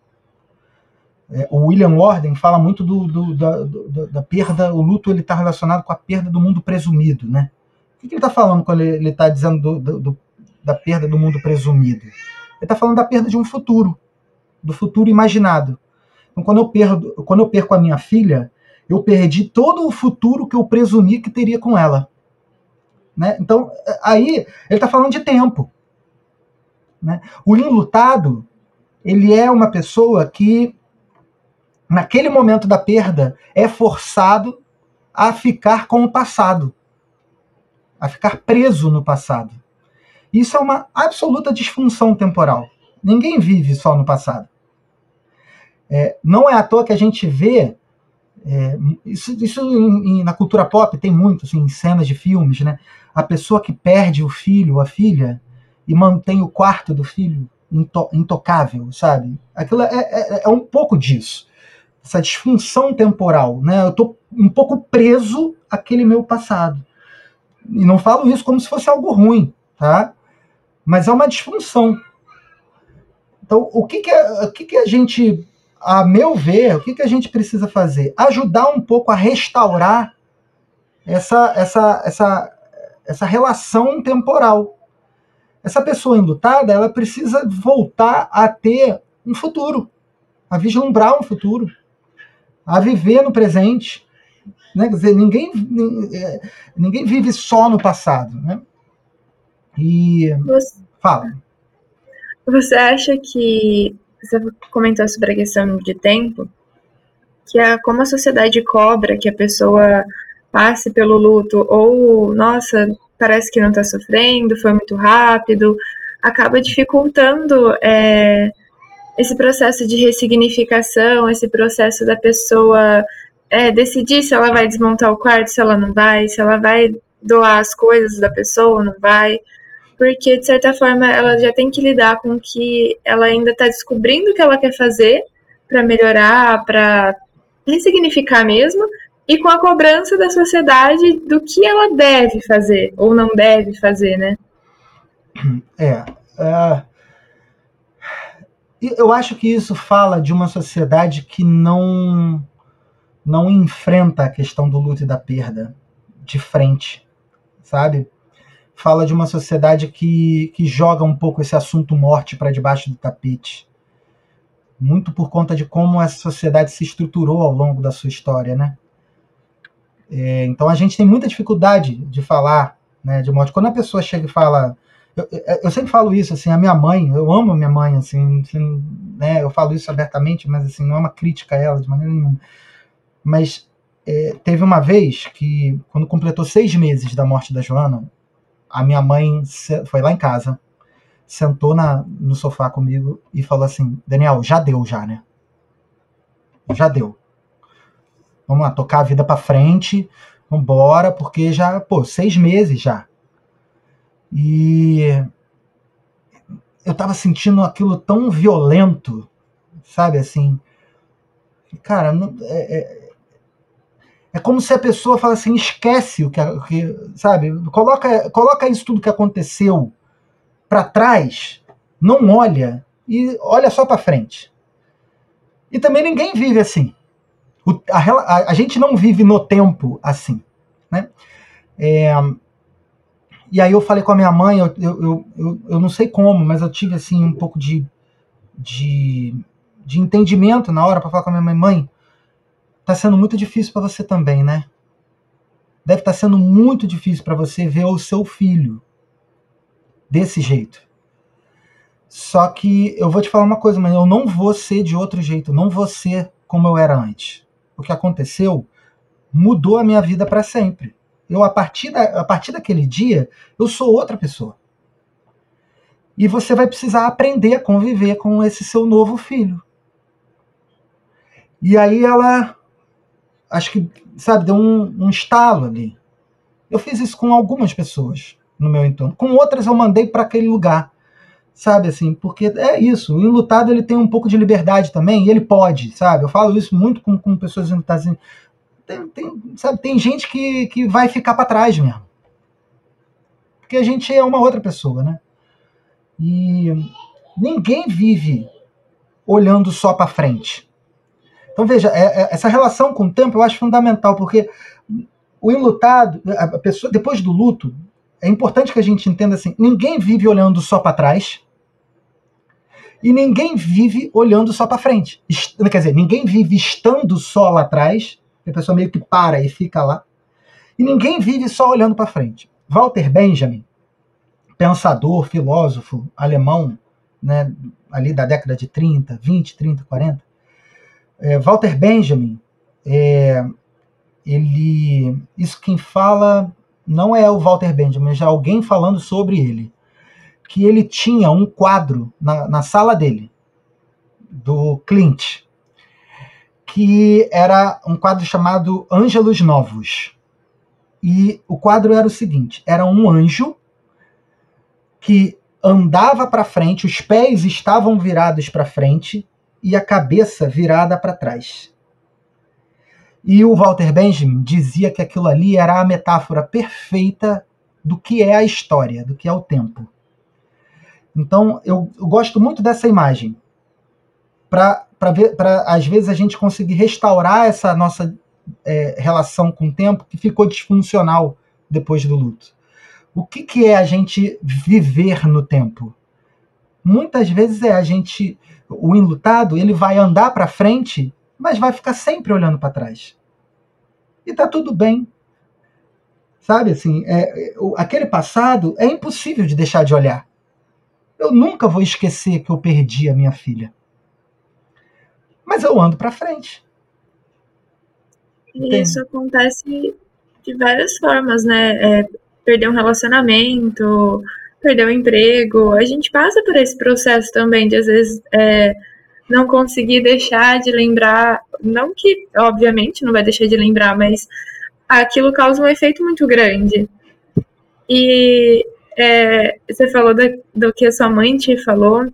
É, o William Warden fala muito do, do, da, do, da, perda, o luto ele está relacionado com a perda do mundo presumido, né? O que, que ele está falando quando ele está dizendo do, da perda do mundo presumido? Ele está falando da perda de um futuro, do futuro imaginado. Então, quando eu, perdo, quando eu perco a minha filha, eu perdi todo o futuro que eu presumi que teria com ela. Né? Então, aí, ele está falando de tempo. Né? O enlutado, ele é uma pessoa que, naquele momento da perda, é forçado a ficar com o passado, a ficar preso no passado. Isso é uma absoluta disfunção temporal. Ninguém vive só no passado. É, não é à toa que a gente vê é, isso, isso em, em, na cultura pop tem muito, assim, em cenas de filmes, né? A pessoa que perde o filho a filha e mantém o quarto do filho into, intocável, sabe? Aquilo é, é, é, um pouco disso. Essa disfunção temporal, né? Eu tô um pouco preso àquele meu passado. E não falo isso como se fosse algo ruim, tá? Mas é uma disfunção. Então, o que, que, é, o que, que a gente a meu ver, o que, que a gente precisa fazer? Ajudar um pouco a restaurar essa, essa, essa, essa relação temporal. Essa pessoa enlutada, ela precisa voltar a ter um futuro, a vislumbrar um futuro, a viver no presente. Né? Quer dizer, ninguém, ninguém vive só no passado. Né? E. Você, fala. Você acha que você comentou sobre a questão de tempo, que é como a sociedade cobra que a pessoa passe pelo luto, ou, nossa, parece que não está sofrendo, foi muito rápido, acaba dificultando é, esse processo de ressignificação, esse processo da pessoa é, decidir se ela vai desmontar o quarto, se ela não vai, se ela vai doar as coisas da pessoa ou não vai porque de certa forma ela já tem que lidar com que ela ainda está descobrindo o que ela quer fazer para melhorar, para ressignificar mesmo, e com a cobrança da sociedade do que ela deve fazer ou não deve fazer, né? É. Uh, eu acho que isso fala de uma sociedade que não não enfrenta a questão do luto e da perda de frente, sabe? Fala de uma sociedade que, que joga um pouco esse assunto morte para debaixo do tapete. Muito por conta de como essa sociedade se estruturou ao longo da sua história, né? É, então a gente tem muita dificuldade de falar né, de morte. Quando a pessoa chega e fala. Eu, eu, sempre falo isso, assim, a minha mãe, eu amo a minha mãe, assim, assim, né, eu falo isso abertamente, mas assim, não é uma crítica a ela de maneira nenhuma. Mas é, teve uma vez que, quando completou seis meses da morte da Joana, a minha mãe foi lá em casa, sentou na, no sofá comigo e falou assim: Daniel, já deu, já, né? Já deu. Vamos lá, tocar a vida para frente, vambora, porque já, pô, seis meses já. E eu tava sentindo aquilo tão violento, sabe assim? Cara, não, é, é, é como se a pessoa fala assim, esquece o que, que sabe? Coloca, coloca isso tudo que aconteceu para trás, não olha e olha só para frente. E também ninguém vive assim. O, a, a, a, gente não vive no tempo assim, né? É, e aí eu falei com a minha mãe, eu, eu, eu, eu, não sei como, mas eu tive assim um pouco de, de, de entendimento na hora para falar com a minha mãe, mãe, tá sendo muito difícil para você também, né? Deve estar tá sendo muito difícil para você ver o seu filho desse jeito. Só que eu vou te falar uma coisa, mas eu não vou ser de outro jeito, não vou ser como eu era antes. O que aconteceu mudou a minha vida para sempre. Eu a partir, da, a partir daquele dia, eu sou outra pessoa. E você vai precisar aprender a conviver com esse seu novo filho. E aí ela acho que, sabe, deu um, um estalo ali. Eu fiz isso com algumas pessoas no meu entorno. Com outras eu mandei para aquele lugar. Sabe assim, porque é isso. O enlutado ele tem um pouco de liberdade também, e ele pode, sabe? Eu falo isso muito com, com pessoas enlutadas. Assim, tem, tem, sabe, tem gente que, que vai ficar para trás mesmo. Porque a gente é uma outra pessoa, né? E ninguém vive olhando só para frente. Então veja, é, é, essa relação com o tempo eu acho fundamental, porque o enlutado, a pessoa depois do luto, é importante que a gente entenda assim: ninguém vive olhando só para trás e ninguém vive olhando só para frente. Quer dizer, ninguém vive estando só lá atrás, a pessoa meio que para e fica lá, e ninguém vive só olhando para frente. Walter Benjamin, pensador, filósofo alemão, né, ali da década de 30, 20, 30, 40, é, Walter Benjamin, é, ele, isso quem fala não é o Walter Benjamin, já alguém falando sobre ele, que ele tinha um quadro na, na sala dele, do Clint, que era um quadro chamado Ângelos Novos. E o quadro era o seguinte: era um anjo que andava para frente, os pés estavam virados para frente e a cabeça virada para trás. E o Walter Benjamin dizia que aquilo ali era a metáfora perfeita do que é a história, do que é o tempo. Então, eu, eu gosto muito dessa imagem, para às vezes a gente conseguir restaurar essa nossa é, relação com o tempo que ficou disfuncional depois do luto. O que, que é a gente viver no tempo? Muitas vezes é a gente o enlutado, ele vai andar para frente, mas vai ficar sempre olhando para trás. E tá tudo bem. Sabe assim, é, aquele passado é impossível de deixar de olhar. Eu nunca vou esquecer que eu perdi a minha filha. Mas eu ando para frente. E isso acontece de várias formas, né? É, perder um relacionamento, perder o emprego. A gente passa por esse processo também de, às vezes, é, não conseguir deixar de lembrar. Não que, obviamente, não vai deixar de lembrar, mas aquilo causa um efeito muito grande. E é, você falou da, do que a sua mãe te falou.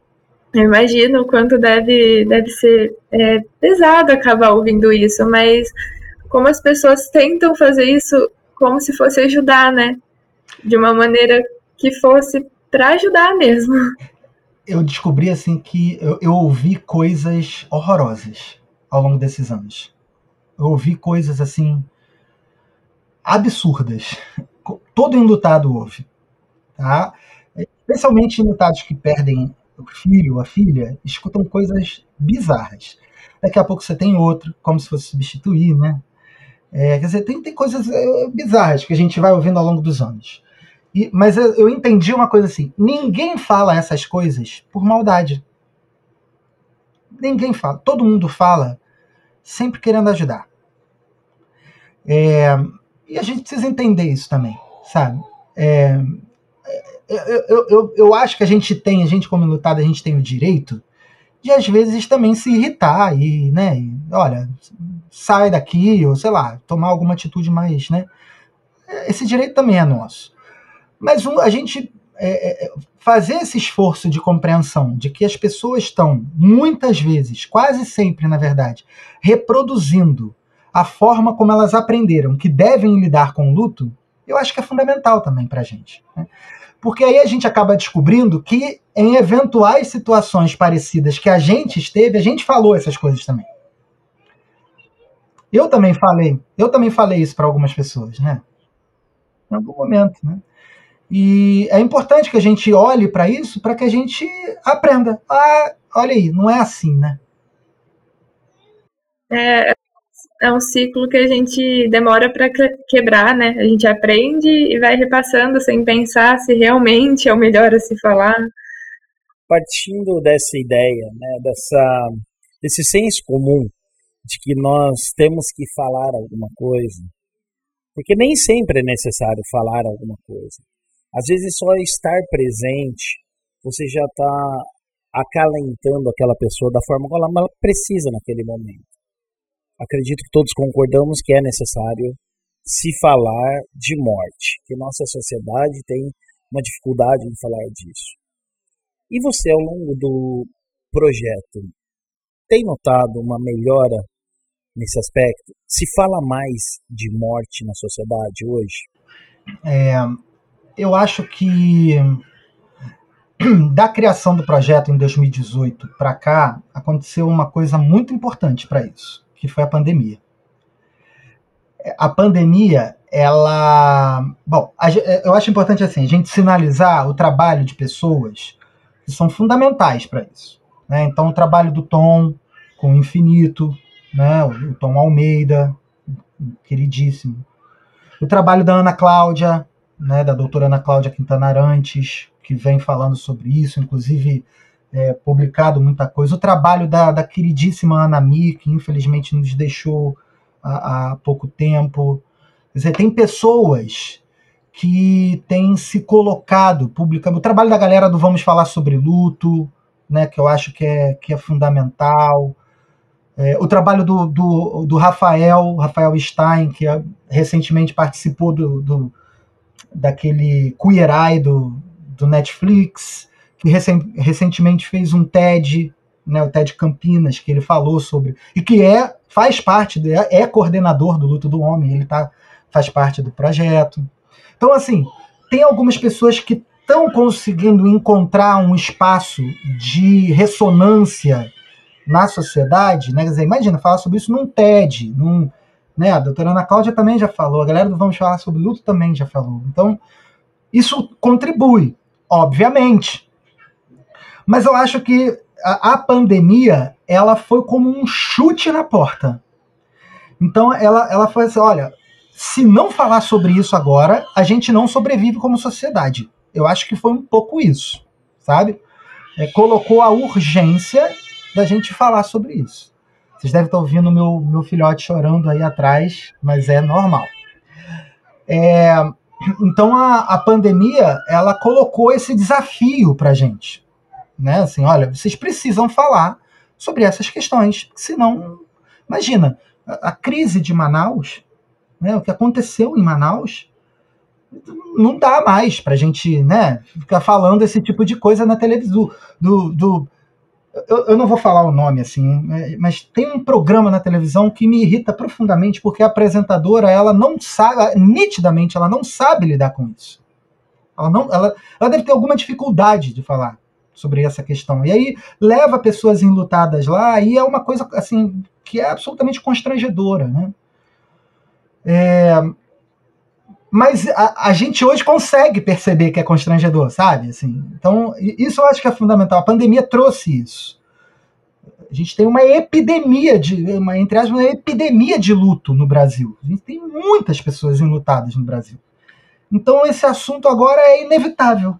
Eu imagino o quanto deve, deve ser é, pesado acabar ouvindo isso, mas como as pessoas tentam fazer isso como se fosse ajudar, né? De uma maneira que fosse para ajudar mesmo. Eu descobri assim que eu, eu, ouvi coisas horrorosas ao longo desses anos. Eu ouvi coisas assim absurdas. Todo enlutado ouve. tá? Especialmente enlutados que perdem o filho a filha, escutam coisas bizarras. Daqui a pouco você tem outro, como se fosse substituir, né? É, quer dizer, tem, tem coisas é, bizarras que a gente vai ouvindo ao longo dos anos. E, mas eu, eu entendi uma coisa assim: ninguém fala essas coisas por maldade. Ninguém fala. Todo mundo fala sempre querendo ajudar. É, e a gente precisa entender isso também, sabe? É, eu, eu, eu, eu, acho que a gente tem, a gente como lutado, a gente tem o direito de às vezes também se irritar e, né, e, olha, sai daqui, ou sei lá, tomar alguma atitude mais, né? Esse direito também é nosso. Mas a gente é, é, fazer esse esforço de compreensão de que as pessoas estão, muitas vezes, quase sempre, na verdade, reproduzindo a forma como elas aprenderam que devem lidar com o luto, eu acho que é fundamental também para a gente. Né? Porque aí a gente acaba descobrindo que em eventuais situações parecidas que a gente esteve, a gente falou essas coisas também. Eu também falei, eu também falei isso para algumas pessoas, né? Em algum momento, né? E é importante que a gente olhe para isso para que a gente aprenda. Ah, olha aí, não é assim, né? É, é um ciclo que a gente demora para quebrar, né? A gente aprende e vai repassando sem pensar se realmente é o melhor a se falar. Partindo dessa ideia, né, dessa, desse senso comum de que nós temos que falar alguma coisa, porque nem sempre é necessário falar alguma coisa. Às vezes só estar presente, você já está acalentando aquela pessoa da forma como ela precisa naquele momento. Acredito que todos concordamos que é necessário se falar de morte, que nossa sociedade tem uma dificuldade em falar disso. E você, ao longo do projeto, tem notado uma melhora nesse aspecto? Se fala mais de morte na sociedade hoje? É, eu acho que da criação do projeto em 2018 para cá, aconteceu uma coisa muito importante para isso, que foi a pandemia. A pandemia, ela. Bom, eu acho importante assim, a gente sinalizar o trabalho de pessoas que são fundamentais para isso. Né? Então, o trabalho do Tom com o Infinito, né? o Tom Almeida, queridíssimo. O trabalho da Ana Cláudia, né, da doutora Ana Cláudia Quintana Arantes, que vem falando sobre isso, inclusive é, publicado muita coisa. O trabalho da, da queridíssima Ana Mi, que infelizmente nos deixou há, há pouco tempo. Quer dizer, tem pessoas que têm se colocado publicando. O trabalho da galera do Vamos Falar sobre Luto, né, que eu acho que é, que é fundamental. É, o trabalho do, do, do, Rafael, Rafael Stein, que recentemente participou do, do daquele Queer Eye do, do Netflix, que recent, recentemente fez um TED, né, o TED Campinas, que ele falou sobre. E que é faz parte, é, é coordenador do Luto do Homem, ele tá, faz parte do projeto. Então, assim, tem algumas pessoas que estão conseguindo encontrar um espaço de ressonância na sociedade, né? Dizer, imagina falar sobre isso num TED, num, né? A doutora Ana Cláudia também já falou, a galera do Vamos Falar sobre Luto também já falou. Então, isso contribui, obviamente. Mas eu acho que a, a pandemia, ela foi como um chute na porta. Então, ela, ela foi assim, olha, se não falar sobre isso agora, a gente não sobrevive como sociedade. Eu acho que foi um pouco isso, sabe? É, colocou a urgência da gente falar sobre isso. Vocês devem estar ouvindo meu, meu filhote chorando aí atrás, mas é normal. É, então a, a pandemia ela colocou esse desafio para gente, né? Assim, olha, vocês precisam falar sobre essas questões, senão, imagina a, a crise de Manaus, né? O que aconteceu em Manaus, não dá mais para gente, né? Ficar falando esse tipo de coisa na televisão do, do eu, eu, não vou falar o nome assim, né, mas tem um programa na televisão que me irrita profundamente porque a apresentadora ela não sabe, nitidamente ela não sabe lidar com isso. Ela não, ela, ela deve ter alguma dificuldade de falar sobre essa questão. E aí leva pessoas enlutadas lá e é uma coisa assim que é absolutamente constrangedora, né? É, mas a, a, gente hoje consegue perceber que é constrangedor, sabe? Assim, então, isso eu acho que é fundamental. A pandemia trouxe isso. A gente tem uma epidemia de, uma, entre aspas, uma epidemia de luto no Brasil. A gente tem muitas pessoas enlutadas no Brasil. Então, esse assunto agora é inevitável.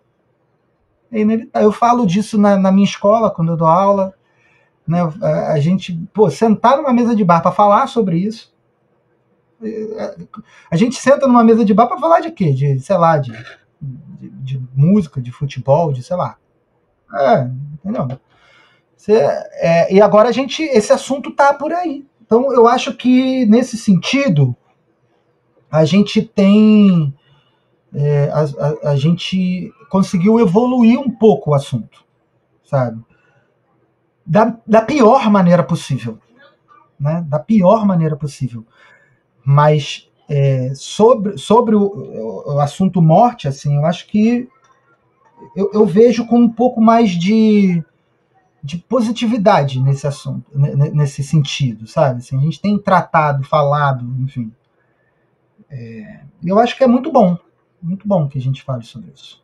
É inevitável. Eu falo disso na, na minha escola, quando eu dou aula. Né? A, a gente, pô, sentar numa mesa de bar para falar sobre isso a gente senta numa mesa de bar para falar de quê? De, sei lá, de, de, de, música, de futebol, de sei lá. É, entendeu? É, e agora a gente, esse assunto tá por aí. Então eu acho que nesse sentido a gente tem é, a, a, a, gente conseguiu evoluir um pouco o assunto, sabe? Da, da pior maneira possível, né? Da pior maneira possível. Mas é, sobre, sobre o, o, assunto morte, assim, eu acho que eu, eu, vejo com um pouco mais de, de positividade nesse assunto, nesse sentido, sabe? Assim, a gente tem tratado, falado, enfim. É, eu acho que é muito bom, muito bom que a gente fale sobre isso.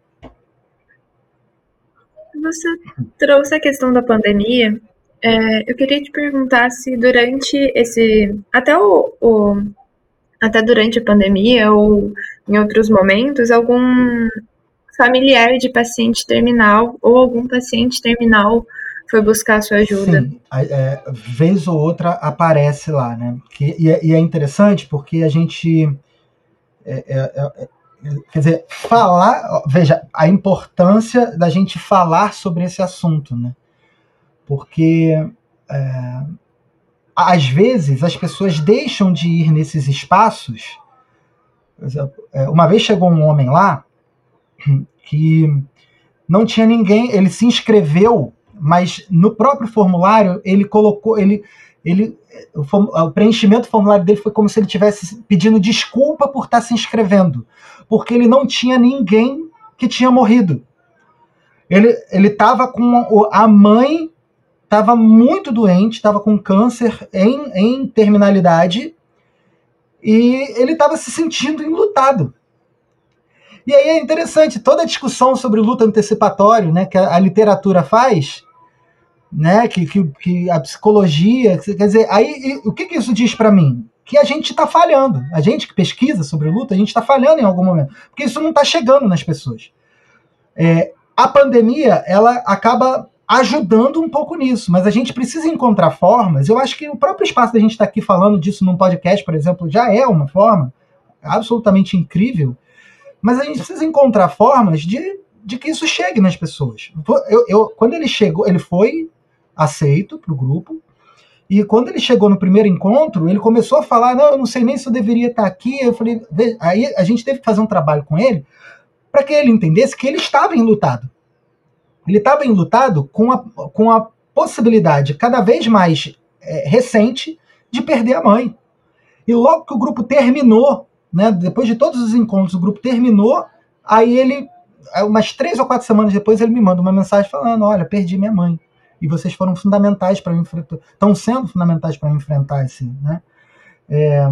Você trouxe a questão da pandemia. É, eu queria te perguntar se durante esse. Até o, o até durante a pandemia ou em outros momentos, algum familiar de paciente terminal ou algum paciente terminal foi buscar sua ajuda. Sim, é, vez ou outra aparece lá, né? Que, e, é, e é interessante porque a gente. É, é, é, quer dizer, falar. Veja, a importância da gente falar sobre esse assunto, né? Porque é, às vezes as pessoas deixam de ir nesses espaços. É, uma vez chegou um homem lá que não tinha ninguém, ele se inscreveu, mas no próprio formulário ele colocou, ele, ele o, o preenchimento do formulário dele foi como se ele tivesse pedindo desculpa por estar se inscrevendo, porque ele não tinha ninguém que tinha morrido. Ele estava com a mãe estava muito doente, estava com câncer em, em terminalidade e ele estava se sentindo enlutado. E aí é interessante, toda a discussão sobre luta antecipatória né, que a, a literatura faz, né, que, que, que, a psicologia, quer dizer, aí e, o que, que isso diz para mim? Que a gente está falhando. A gente que pesquisa sobre luta, a gente está falhando em algum momento, porque isso não está chegando nas pessoas. É, a pandemia, ela acaba ajudando um pouco nisso, mas a gente precisa encontrar formas. Eu acho que o próprio espaço da gente estar tá aqui falando disso num podcast, por exemplo, já é uma forma absolutamente incrível, mas a gente precisa encontrar formas de, de que isso chegue nas pessoas. Eu, eu quando ele chegou, ele foi aceito para o grupo, e quando ele chegou no primeiro encontro, ele começou a falar: Não, eu não sei nem se eu deveria estar aqui. Eu falei: Aí a gente teve que fazer um trabalho com ele para que ele entendesse que ele estava enlutado ele estava enlutado com a, com a possibilidade cada vez mais é, recente de perder a mãe. E logo que o grupo terminou, né, depois de todos os encontros, o grupo terminou, aí ele, umas três ou quatro semanas depois, ele me manda uma mensagem falando: Olha, perdi minha mãe. E vocês foram fundamentais para enfrentar, estão sendo fundamentais para enfrentar esse. Né? É,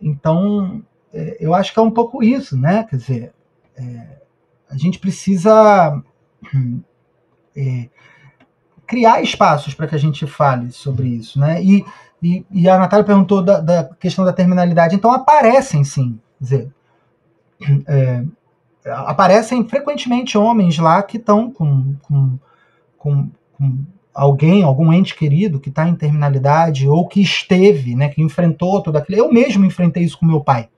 então, é, eu acho que é um pouco isso, né? Quer dizer, é, a gente precisa é, criar espaços para que a gente fale sobre isso, né? E, e, e a Natália perguntou da, da, questão da terminalidade, então aparecem sim, dizer, é, aparecem frequentemente homens lá que estão com, com, com, com, alguém, algum ente querido que está em terminalidade ou que esteve, né, que enfrentou tudo aquilo. Eu mesmo enfrentei isso com meu pai,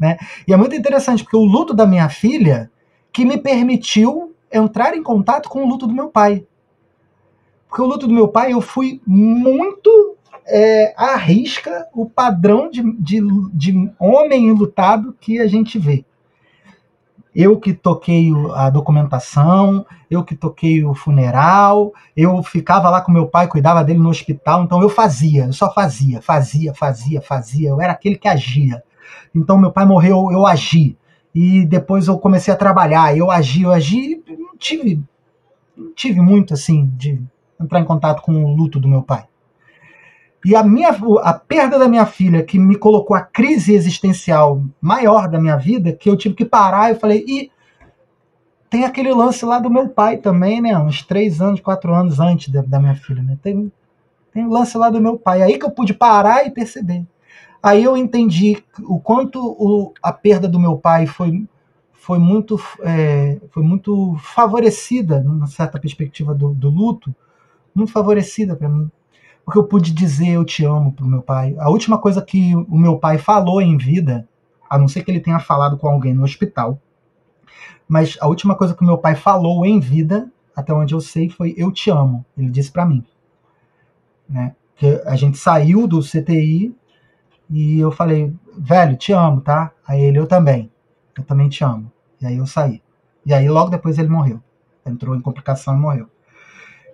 né? E é muito interessante porque o luto da minha filha que me permitiu entrar em contato com o luto do meu pai. Porque o luto do meu pai eu fui muito é, à risca o padrão de, de, de homem lutado que a gente vê. Eu que toquei a documentação, eu que toquei o funeral, eu ficava lá com meu pai, cuidava dele no hospital, então eu fazia, eu só fazia, fazia, fazia, fazia, eu era aquele que agia. Então meu pai morreu, eu agi. E depois eu comecei a trabalhar, eu agi, eu agi, não tive, não tive muito assim de entrar em contato com o luto do meu pai. E a, minha, a perda da minha filha, que me colocou a crise existencial maior da minha vida, que eu tive que parar, eu falei, e tem aquele lance lá do meu pai também, né? Uns três anos, quatro anos antes da, da minha filha, né? Tem, tem lance lá do meu pai. Aí que eu pude parar e perceber. Aí eu entendi o quanto o, a perda do meu pai foi, foi, muito, é, foi muito favorecida, numa certa perspectiva do, do luto, muito favorecida para mim. Porque eu pude dizer eu te amo pro meu pai. A última coisa que o meu pai falou em vida, a não ser que ele tenha falado com alguém no hospital, mas a última coisa que o meu pai falou em vida, até onde eu sei, foi eu te amo. Ele disse para mim. Né? Que a gente saiu do CTI e eu falei, velho, te amo, tá? Aí ele, eu também. Eu também te amo. E aí eu saí. E aí logo depois ele morreu. Entrou em complicação e morreu.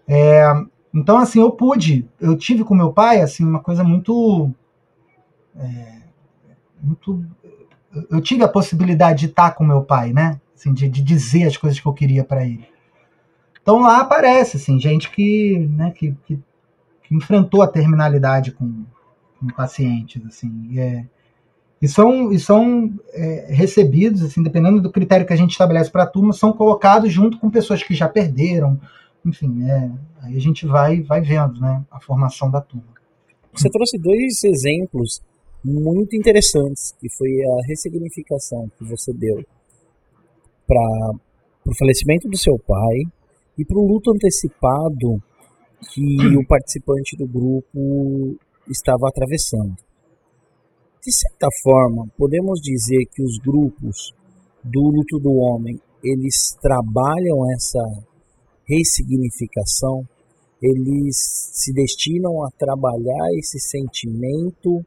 É, então, assim, eu pude, eu tive com meu pai, assim, uma coisa muito. É, muito eu tive a possibilidade de estar com meu pai, né? Assim, de, de dizer as coisas que eu queria para ele. Então lá aparece, assim, gente que, né, que, que, que enfrentou a terminalidade com, com pacientes, assim, é, e são, e são é, recebidos, assim, dependendo do critério que a gente estabelece para a turma, são colocados junto com pessoas que já perderam, enfim, é, aí a gente vai, vai vendo, né, a formação da turma. Você trouxe dois exemplos muito interessantes, que foi a ressignificação que você deu para o falecimento do seu pai e para o luto antecipado que o participante do grupo estava atravessando. De certa forma, podemos dizer que os grupos do luto do homem, eles trabalham essa ressignificação, eles se destinam a trabalhar esse sentimento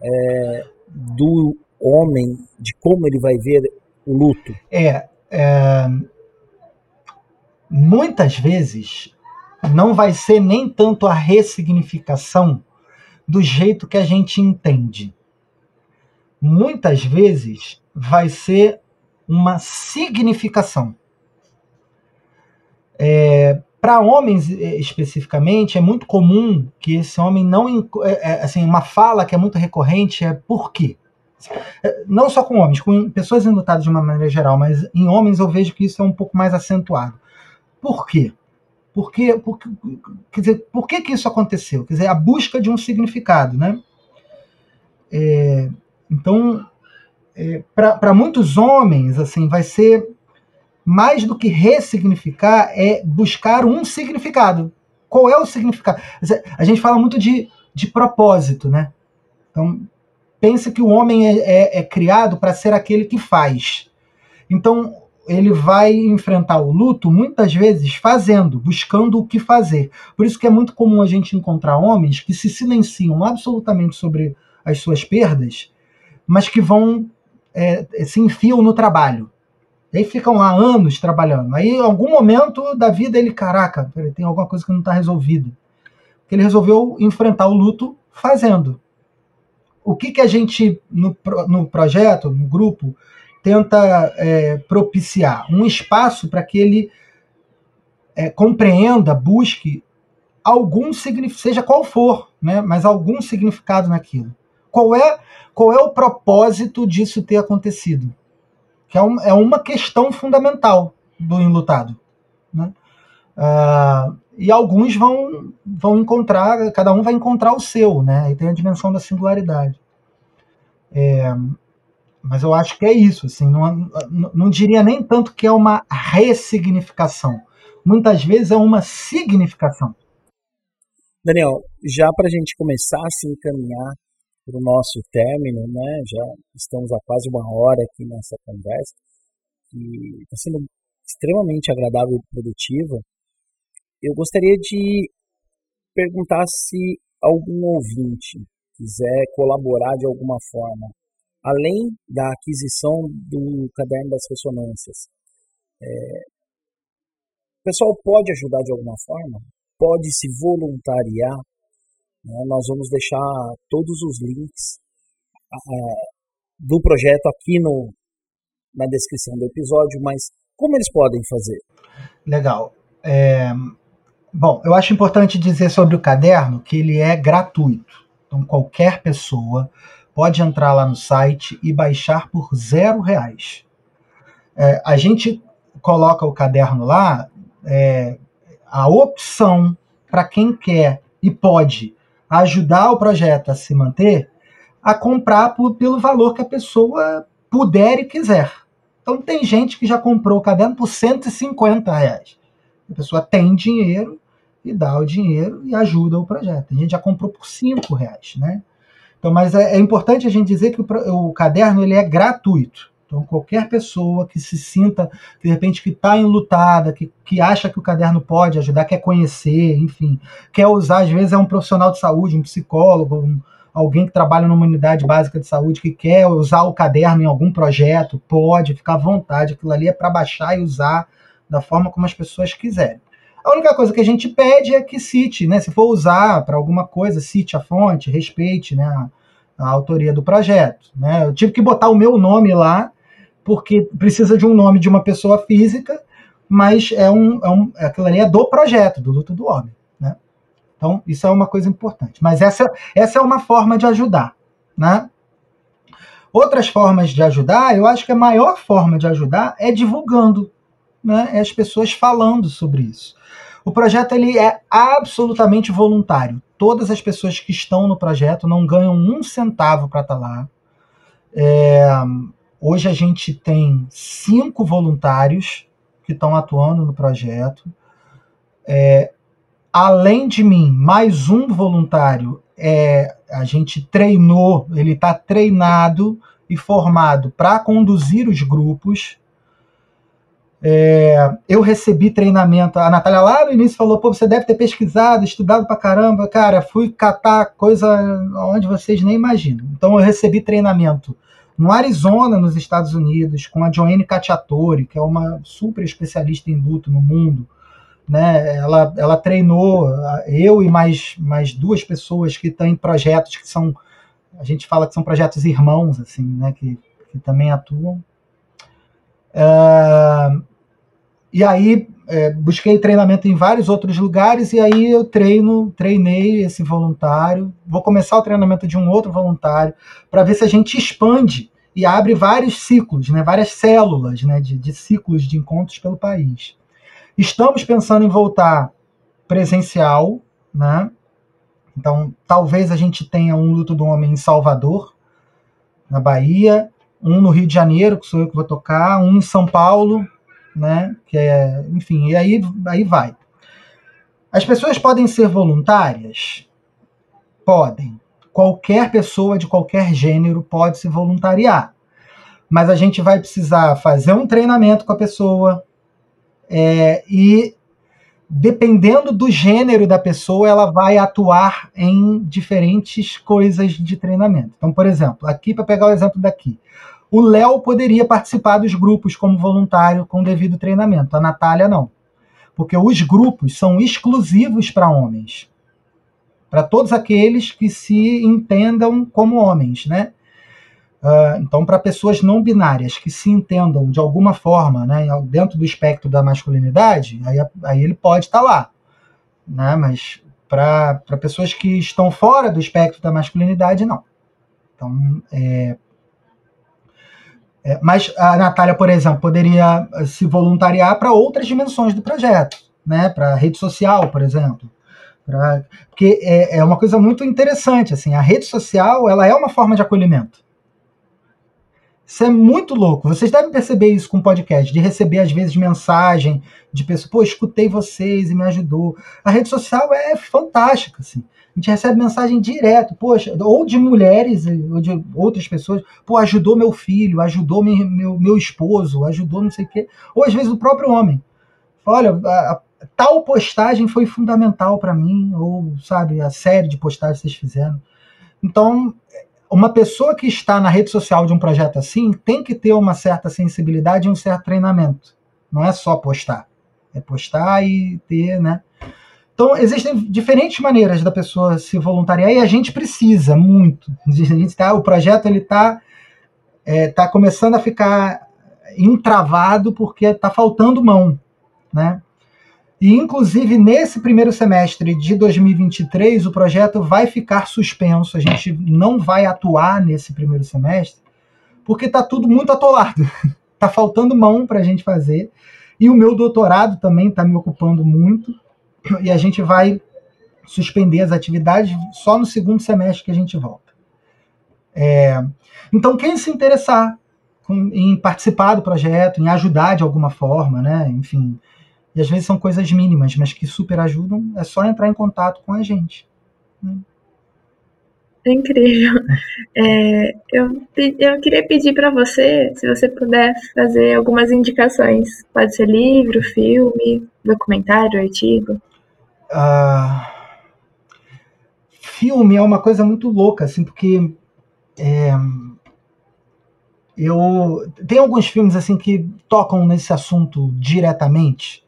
é, do homem, de como ele vai ver o luto. É, é, muitas vezes não vai ser nem tanto a ressignificação do jeito que a gente entende. Muitas vezes vai ser uma significação. É, para homens é, especificamente, é muito comum que esse homem não. É, é, assim, uma fala que é muito recorrente é por quê? É, não só com homens, com pessoas enlutadas de uma maneira geral, mas em homens eu vejo que isso é um pouco mais acentuado. Por quê? Por quê? Por, quer dizer, por que, que isso aconteceu? Quer dizer, a busca de um significado, né? É, então, é, para muitos homens, assim, vai ser mais do que ressignificar, é buscar um significado. Qual é o significado? A gente fala muito de, de propósito, né? Então, pensa que o homem é, é, é criado para ser aquele que faz. Então, ele vai enfrentar o luto muitas vezes fazendo, buscando o que fazer. Por isso que é muito comum a gente encontrar homens que se silenciam absolutamente sobre as suas perdas, mas que vão é, se enfiam no trabalho. E aí ficam lá anos trabalhando. Aí, em algum momento da vida, ele, caraca, tem alguma coisa que não está resolvida. Ele resolveu enfrentar o luto fazendo o que, que a gente, no, no projeto, no grupo, tenta é, propiciar? Um espaço para que ele é, compreenda, busque algum significado, seja qual for, né, mas algum significado naquilo. Qual é, qual é o propósito disso ter acontecido? Que é, um, é uma questão fundamental do enlutado. Né? Ah, e alguns vão, vão encontrar, cada um vai encontrar o seu, né? E tem a dimensão da singularidade. É, mas eu acho que é isso, assim, não, não diria nem tanto que é uma ressignificação. Muitas vezes é uma significação. Daniel, já para a gente começar a se encaminhar para o nosso término, né? Já estamos há quase uma hora aqui nessa conversa, que está sendo extremamente agradável e produtiva. Eu gostaria de perguntar se algum ouvinte quiser colaborar de alguma forma, além da aquisição do caderno das ressonâncias, é, o pessoal pode ajudar de alguma forma? Pode se voluntariar? Né? Nós vamos deixar todos os links do projeto aqui no, na descrição do episódio, mas como eles podem fazer? Legal. É, Bom, eu acho importante dizer sobre o caderno que ele é gratuito. Então, qualquer pessoa pode entrar lá no site e baixar por zero reais. É, a gente coloca o caderno lá, é, a opção para quem quer e pode ajudar o projeto a se manter, a comprar por, pelo valor que a pessoa puder e quiser. Então tem gente que já comprou o caderno por 150 reais. A pessoa tem dinheiro e dá o dinheiro e ajuda o projeto. A gente já comprou por 5 reais, né? Então, mas é, é, importante a gente dizer que o, o, caderno ele é gratuito. Então, qualquer pessoa que se sinta, de repente, que está enlutada, que, que acha que o caderno pode ajudar, quer conhecer, enfim, quer usar, às vezes é um profissional de saúde, um psicólogo, um, alguém que trabalha numa unidade básica de saúde, que quer usar o caderno em algum projeto, pode, ficar à vontade. Aquilo ali é para baixar e usar da forma como as pessoas quiserem. A única coisa que a gente pede é que cite, né? Se for usar para alguma coisa, cite a fonte, respeite né, a, a, autoria do projeto. Né? Eu tive que botar o meu nome lá, porque precisa de um nome de uma pessoa física, mas é um, é um aquilo ali é do projeto, do Luto do Homem. Né? Então, isso é uma coisa importante. Mas essa, essa é uma forma de ajudar. Né? Outras formas de ajudar, eu acho que a maior forma de ajudar é divulgando, né? é as pessoas falando sobre isso. O projeto ele é absolutamente voluntário. Todas as pessoas que estão no projeto não ganham um centavo para estar tá lá. É, hoje a gente tem cinco voluntários que estão atuando no projeto. É, além de mim, mais um voluntário é, a gente treinou, ele está treinado e formado para conduzir os grupos. É, eu recebi treinamento. A Natália lá no início falou: pô, você deve ter pesquisado, estudado pra caramba. Cara, fui catar coisa onde vocês nem imaginam. Então, eu recebi treinamento no Arizona, nos Estados Unidos, com a Joanne Cacciatore, que é uma super especialista em luto no mundo. Né? Ela, ela treinou eu e mais, mais duas pessoas que estão em projetos que são. A gente fala que são projetos irmãos, assim, né? que, que também atuam. Uh, e aí é, busquei treinamento em vários outros lugares e aí eu treino, treinei esse voluntário. Vou começar o treinamento de um outro voluntário para ver se a gente expande e abre vários ciclos, né, várias células né, de, de ciclos de encontros pelo país. Estamos pensando em voltar presencial, né? Então, talvez a gente tenha um luto do homem em Salvador, na Bahia, um no Rio de Janeiro, que sou eu que vou tocar, um em São Paulo, né? Que é, enfim, e aí, aí vai. As pessoas podem ser voluntárias? Podem. Qualquer pessoa de qualquer gênero pode se voluntariar. Mas a gente vai precisar fazer um treinamento com a pessoa é, e, dependendo do gênero da pessoa, ela vai atuar em diferentes coisas de treinamento. Então, por exemplo, aqui, para pegar o exemplo daqui, o Léo poderia participar dos grupos como voluntário com devido treinamento, a Natália não. Porque os grupos são exclusivos para homens. Para todos aqueles que se entendam como homens, né? Uh, então, para pessoas não binárias que se entendam de alguma forma né, dentro do espectro da masculinidade, aí, aí ele pode estar tá lá. Né? Mas para pessoas que estão fora do espectro da masculinidade, não. Então, é, é, mas a Natália, por exemplo, poderia eh, se voluntariar para outras dimensões do projeto, né? para rede social, por exemplo. Pra, porque é, é, uma coisa muito interessante. assim A rede social ela é uma forma de acolhimento. Isso é muito louco. Vocês devem perceber isso com o podcast, de receber, às vezes, mensagem de pessoas, pô, escutei vocês e me ajudou. A rede social é fantástica, assim a gente recebe mensagem direto, poxa, ou de mulheres, ou de outras pessoas, pô, ajudou meu filho, ajudou meu, meu, meu esposo, ajudou não sei o quê, ou às vezes o próprio homem. Olha, a, a, tal postagem foi fundamental para mim, ou, sabe, a série de postagens que vocês fizeram. Então, uma pessoa que está na rede social de um projeto assim tem que ter uma certa sensibilidade e um certo treinamento. Não é só postar. É postar e ter, né? Então, existem diferentes maneiras da pessoa se voluntariar e a gente precisa muito. A gente tá, o projeto ele está é, tá começando a ficar entravado porque está faltando mão. Né? E, inclusive, nesse primeiro semestre de 2023, o projeto vai ficar suspenso. A gente não vai atuar nesse primeiro semestre, porque está tudo muito atolado. Está faltando mão para a gente fazer. E o meu doutorado também está me ocupando muito. E a gente vai suspender as atividades só no segundo semestre que a gente volta. É, então, quem se interessar em participar do projeto, em ajudar de alguma forma, né? Enfim, e às vezes são coisas mínimas, mas que super ajudam, é só entrar em contato com a gente. Né? É incrível. É, eu, eu queria pedir para você, se você puder fazer algumas indicações. Pode ser livro, filme, documentário, artigo. Ah, filme é uma coisa muito louca, assim, porque é, eu tem alguns filmes assim que tocam nesse assunto diretamente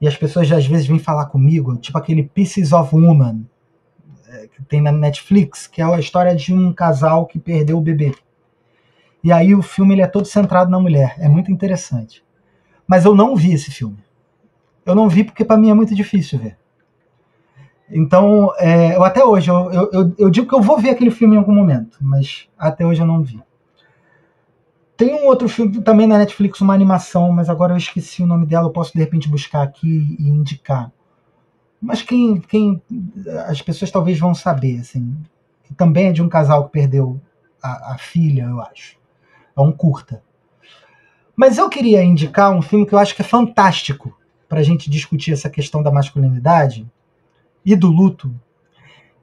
e as pessoas às vezes vêm falar comigo, tipo aquele Pieces of Woman é, que tem na Netflix, que é a história de um casal que perdeu o bebê. E aí o filme ele é todo centrado na mulher, é muito interessante. Mas eu não vi esse filme. Eu não vi porque para mim é muito difícil ver. Então, é, eu até hoje, eu, eu, eu, digo que eu vou ver aquele filme em algum momento, mas até hoje eu não vi. Tem um outro filme também na Netflix, uma animação, mas agora eu esqueci o nome dela. Eu posso de repente buscar aqui e indicar. Mas quem, quem as pessoas talvez vão saber, assim, também é de um casal que perdeu a, a filha, eu acho. É um curta. Mas eu queria indicar um filme que eu acho que é fantástico para a gente discutir essa questão da masculinidade e do luto,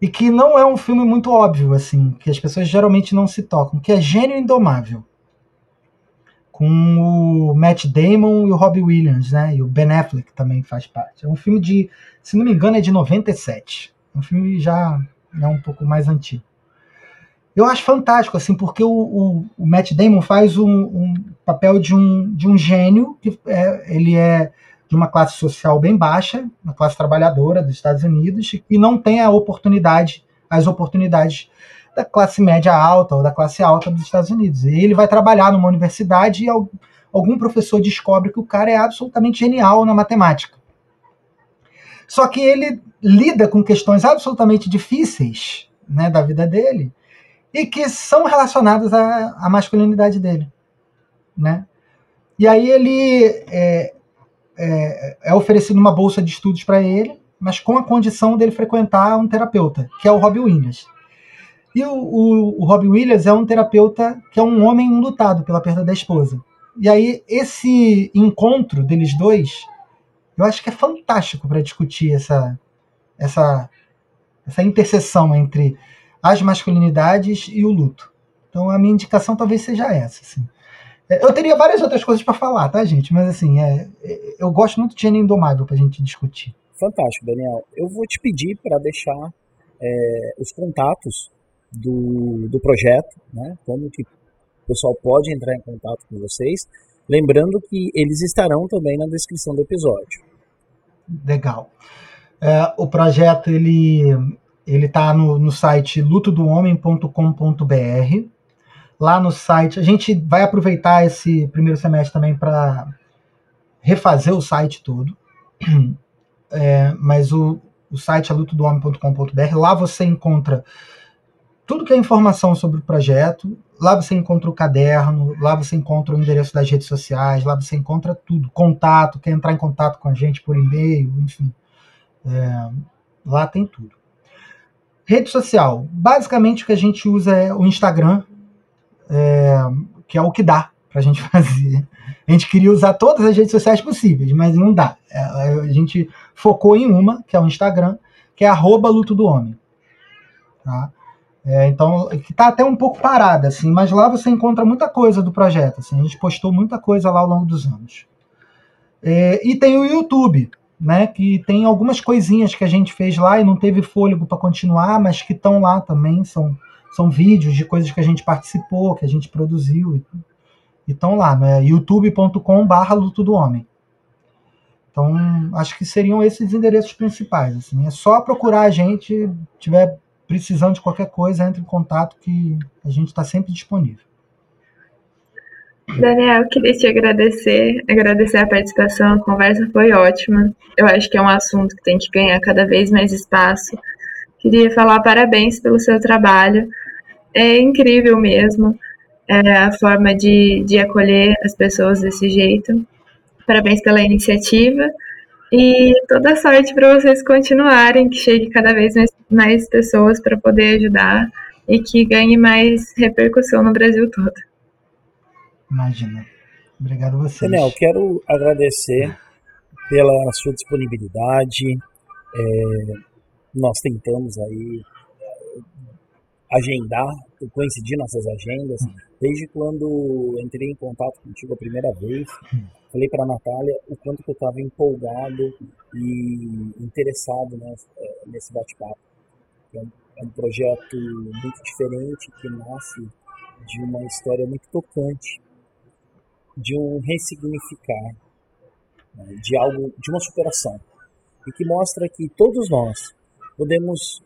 e que não é um filme muito óbvio, assim, que as pessoas geralmente não se tocam, que é Gênio Indomável com o Matt Damon e o Robbie Williams, né? E o Ben Affleck também faz parte. É um filme de, se não me engano, é de 97. É um filme já é um pouco mais antigo. Eu acho fantástico, assim, porque o, o, o Matt Damon faz um, um, papel de um, de um gênio, que é, ele é de uma classe social bem baixa, uma classe trabalhadora dos Estados Unidos, e não tem a oportunidade, as oportunidades da classe média alta ou da classe alta dos Estados Unidos. E ele vai trabalhar numa universidade e algum professor descobre que o cara é absolutamente genial na matemática. Só que ele lida com questões absolutamente difíceis né, da vida dele e que são relacionadas à, à masculinidade dele. Né? E aí ele é, é, é uma bolsa de estudos para ele, mas com a condição dele frequentar um terapeuta, que é o Robbie Williams. E o, o, o Robbie Williams é um terapeuta que é um homem lutado pela perda da esposa. E aí, esse encontro deles dois, eu acho que é fantástico para discutir essa, essa, essa interseção entre as masculinidades e o luto. Então, a minha indicação talvez seja essa. Assim. É, eu teria várias outras coisas para falar, tá, gente? Mas, assim, é, é eu gosto muito de Gênio Indomável para a gente discutir. Fantástico, Daniel. Eu vou te pedir para deixar é, os contatos do, do projeto, né? Como que o pessoal pode entrar em contato com vocês. Lembrando que eles estarão também na descrição do episódio. Legal. É, o projeto ele ele está no, no site lutodohomem.com.br. Lá no site, a gente vai aproveitar esse primeiro semestre também para refazer o site todo. É, mas o, o site é lutodohomem.com.br. Lá você encontra tudo que é informação sobre o projeto. Lá você encontra o caderno, lá você encontra o endereço das redes sociais, lá você encontra tudo. Contato, quer entrar em contato com a gente por e-mail, enfim. É, lá tem tudo. Rede social. Basicamente o que a gente usa é o Instagram, é, que é o que dá para a gente fazer. A gente queria usar todas as redes sociais possíveis, mas não dá. É, a gente focou em uma, que é o Instagram, que é arroba luto do homem. Tá? É, então, que está até um pouco parada, assim, mas lá você encontra muita coisa do projeto. Assim, a gente postou muita coisa lá ao longo dos anos. É, e tem o YouTube, né, que tem algumas coisinhas que a gente fez lá e não teve fôlego para continuar, mas que estão lá também. São, são vídeos de coisas que a gente participou, que a gente produziu e estão lá, né? youtube.com/barra luto do homem. Então, acho que seriam esses endereços principais. Assim. É só procurar a gente, tiver precisando de qualquer coisa, entre em contato que a gente está sempre disponível. Daniel, queria te agradecer, agradecer a participação, a conversa foi ótima. Eu acho que é um assunto que tem que ganhar cada vez mais espaço. Queria falar parabéns pelo seu trabalho. É incrível mesmo é, a forma de, de acolher as pessoas desse jeito. Parabéns pela iniciativa e toda sorte para vocês continuarem, que chegue cada vez mais, mais pessoas para poder ajudar e que ganhe mais repercussão no Brasil todo. Imagina. Obrigado a vocês. Daniel, quero agradecer pela sua disponibilidade. É, nós tentamos aí agendar, coincidir nossas agendas. Desde quando entrei em contato contigo a primeira vez, falei para a Natália o quanto que eu estava empolgado e interessado né, é, nesse bate-papo. É, é um projeto muito diferente que nasce de uma história muito tocante de um ressignificar, né, de algo, de uma superação, e que mostra que todos nós podemos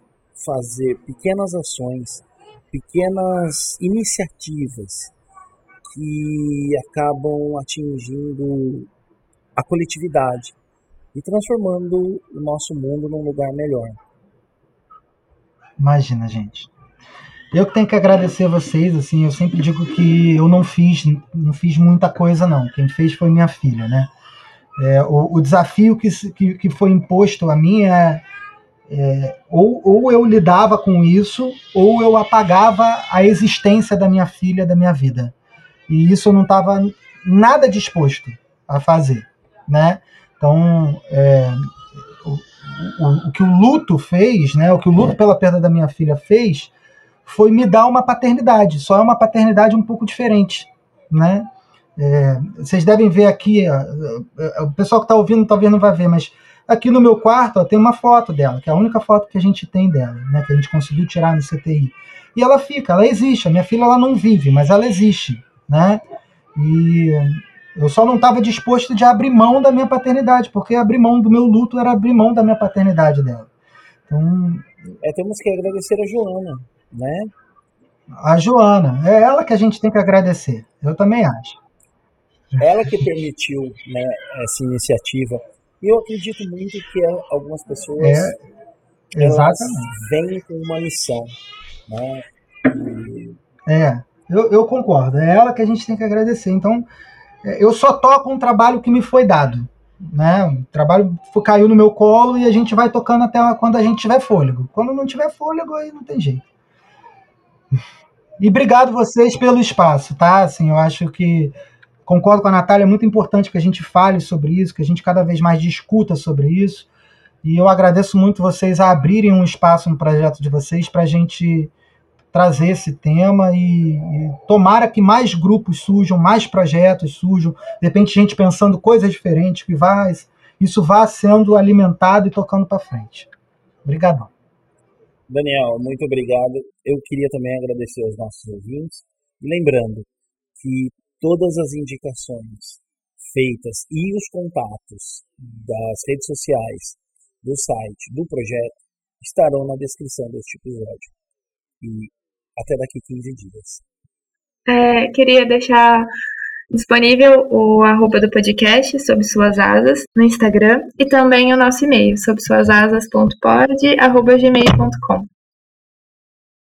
fazer pequenas ações, pequenas iniciativas que acabam atingindo a coletividade e transformando o nosso mundo num lugar melhor. Imagina, gente. Eu que tenho que agradecer a vocês, assim, eu sempre digo que eu não fiz, não fiz muita coisa não. Quem fez foi minha filha, né? É, o, o, desafio que, que, que, foi imposto a mim é, é, ou, ou eu lidava com isso, ou eu apagava a existência da minha filha da minha vida. E isso eu não estava nada disposto a fazer, né? Então, é, o, o, o que o luto fez, né? O que o luto pela perda da minha filha fez foi me dar uma paternidade, só é uma paternidade um pouco diferente, né? É, vocês devem ver aqui, ó, o pessoal que está ouvindo talvez não vai ver, mas aqui no meu quarto ó, tem uma foto dela, que é a única foto que a gente tem dela, né, que a gente conseguiu tirar no CTI. E ela fica, ela existe. A minha filha ela não vive, mas ela existe, né? E eu só não estava disposto de abrir mão da minha paternidade, porque abrir mão do meu luto era abrir mão da minha paternidade dela. Então, é, temos que agradecer a Joana, né? A Joana, é ela que a gente tem que agradecer. Eu também acho. Ela que permitiu né, essa iniciativa. E eu acredito muito que algumas pessoas é, exatamente. vêm com uma missão. Né? E... É, eu, eu concordo. É ela que a gente tem que agradecer. Então, é, eu só toco um trabalho que me foi dado. Né? O trabalho caiu no meu colo e a gente vai tocando até quando a gente tiver fôlego. Quando não tiver fôlego, aí não tem jeito. E obrigado vocês pelo espaço, tá? Assim, eu acho que concordo com a Natália, é muito importante que a gente fale sobre isso, que a gente cada vez mais discuta sobre isso. E eu agradeço muito vocês a abrirem um espaço no projeto de vocês para a gente trazer esse tema e, e, tomara que mais grupos surjam, mais projetos surjam, de repente gente pensando coisas diferentes, que vai, isso vá sendo alimentado e tocando para frente. Obrigadão. Daniel, muito obrigado. Eu queria também agradecer aos nossos ouvintes. Lembrando que todas as indicações feitas e os contatos das redes sociais, do site, do projeto, estarão na descrição deste episódio. E até daqui 15 dias. É, queria deixar disponível o arroba do podcast sob suas asas no Instagram e também o nosso e-mail sob suas asas.pod@gmail.com.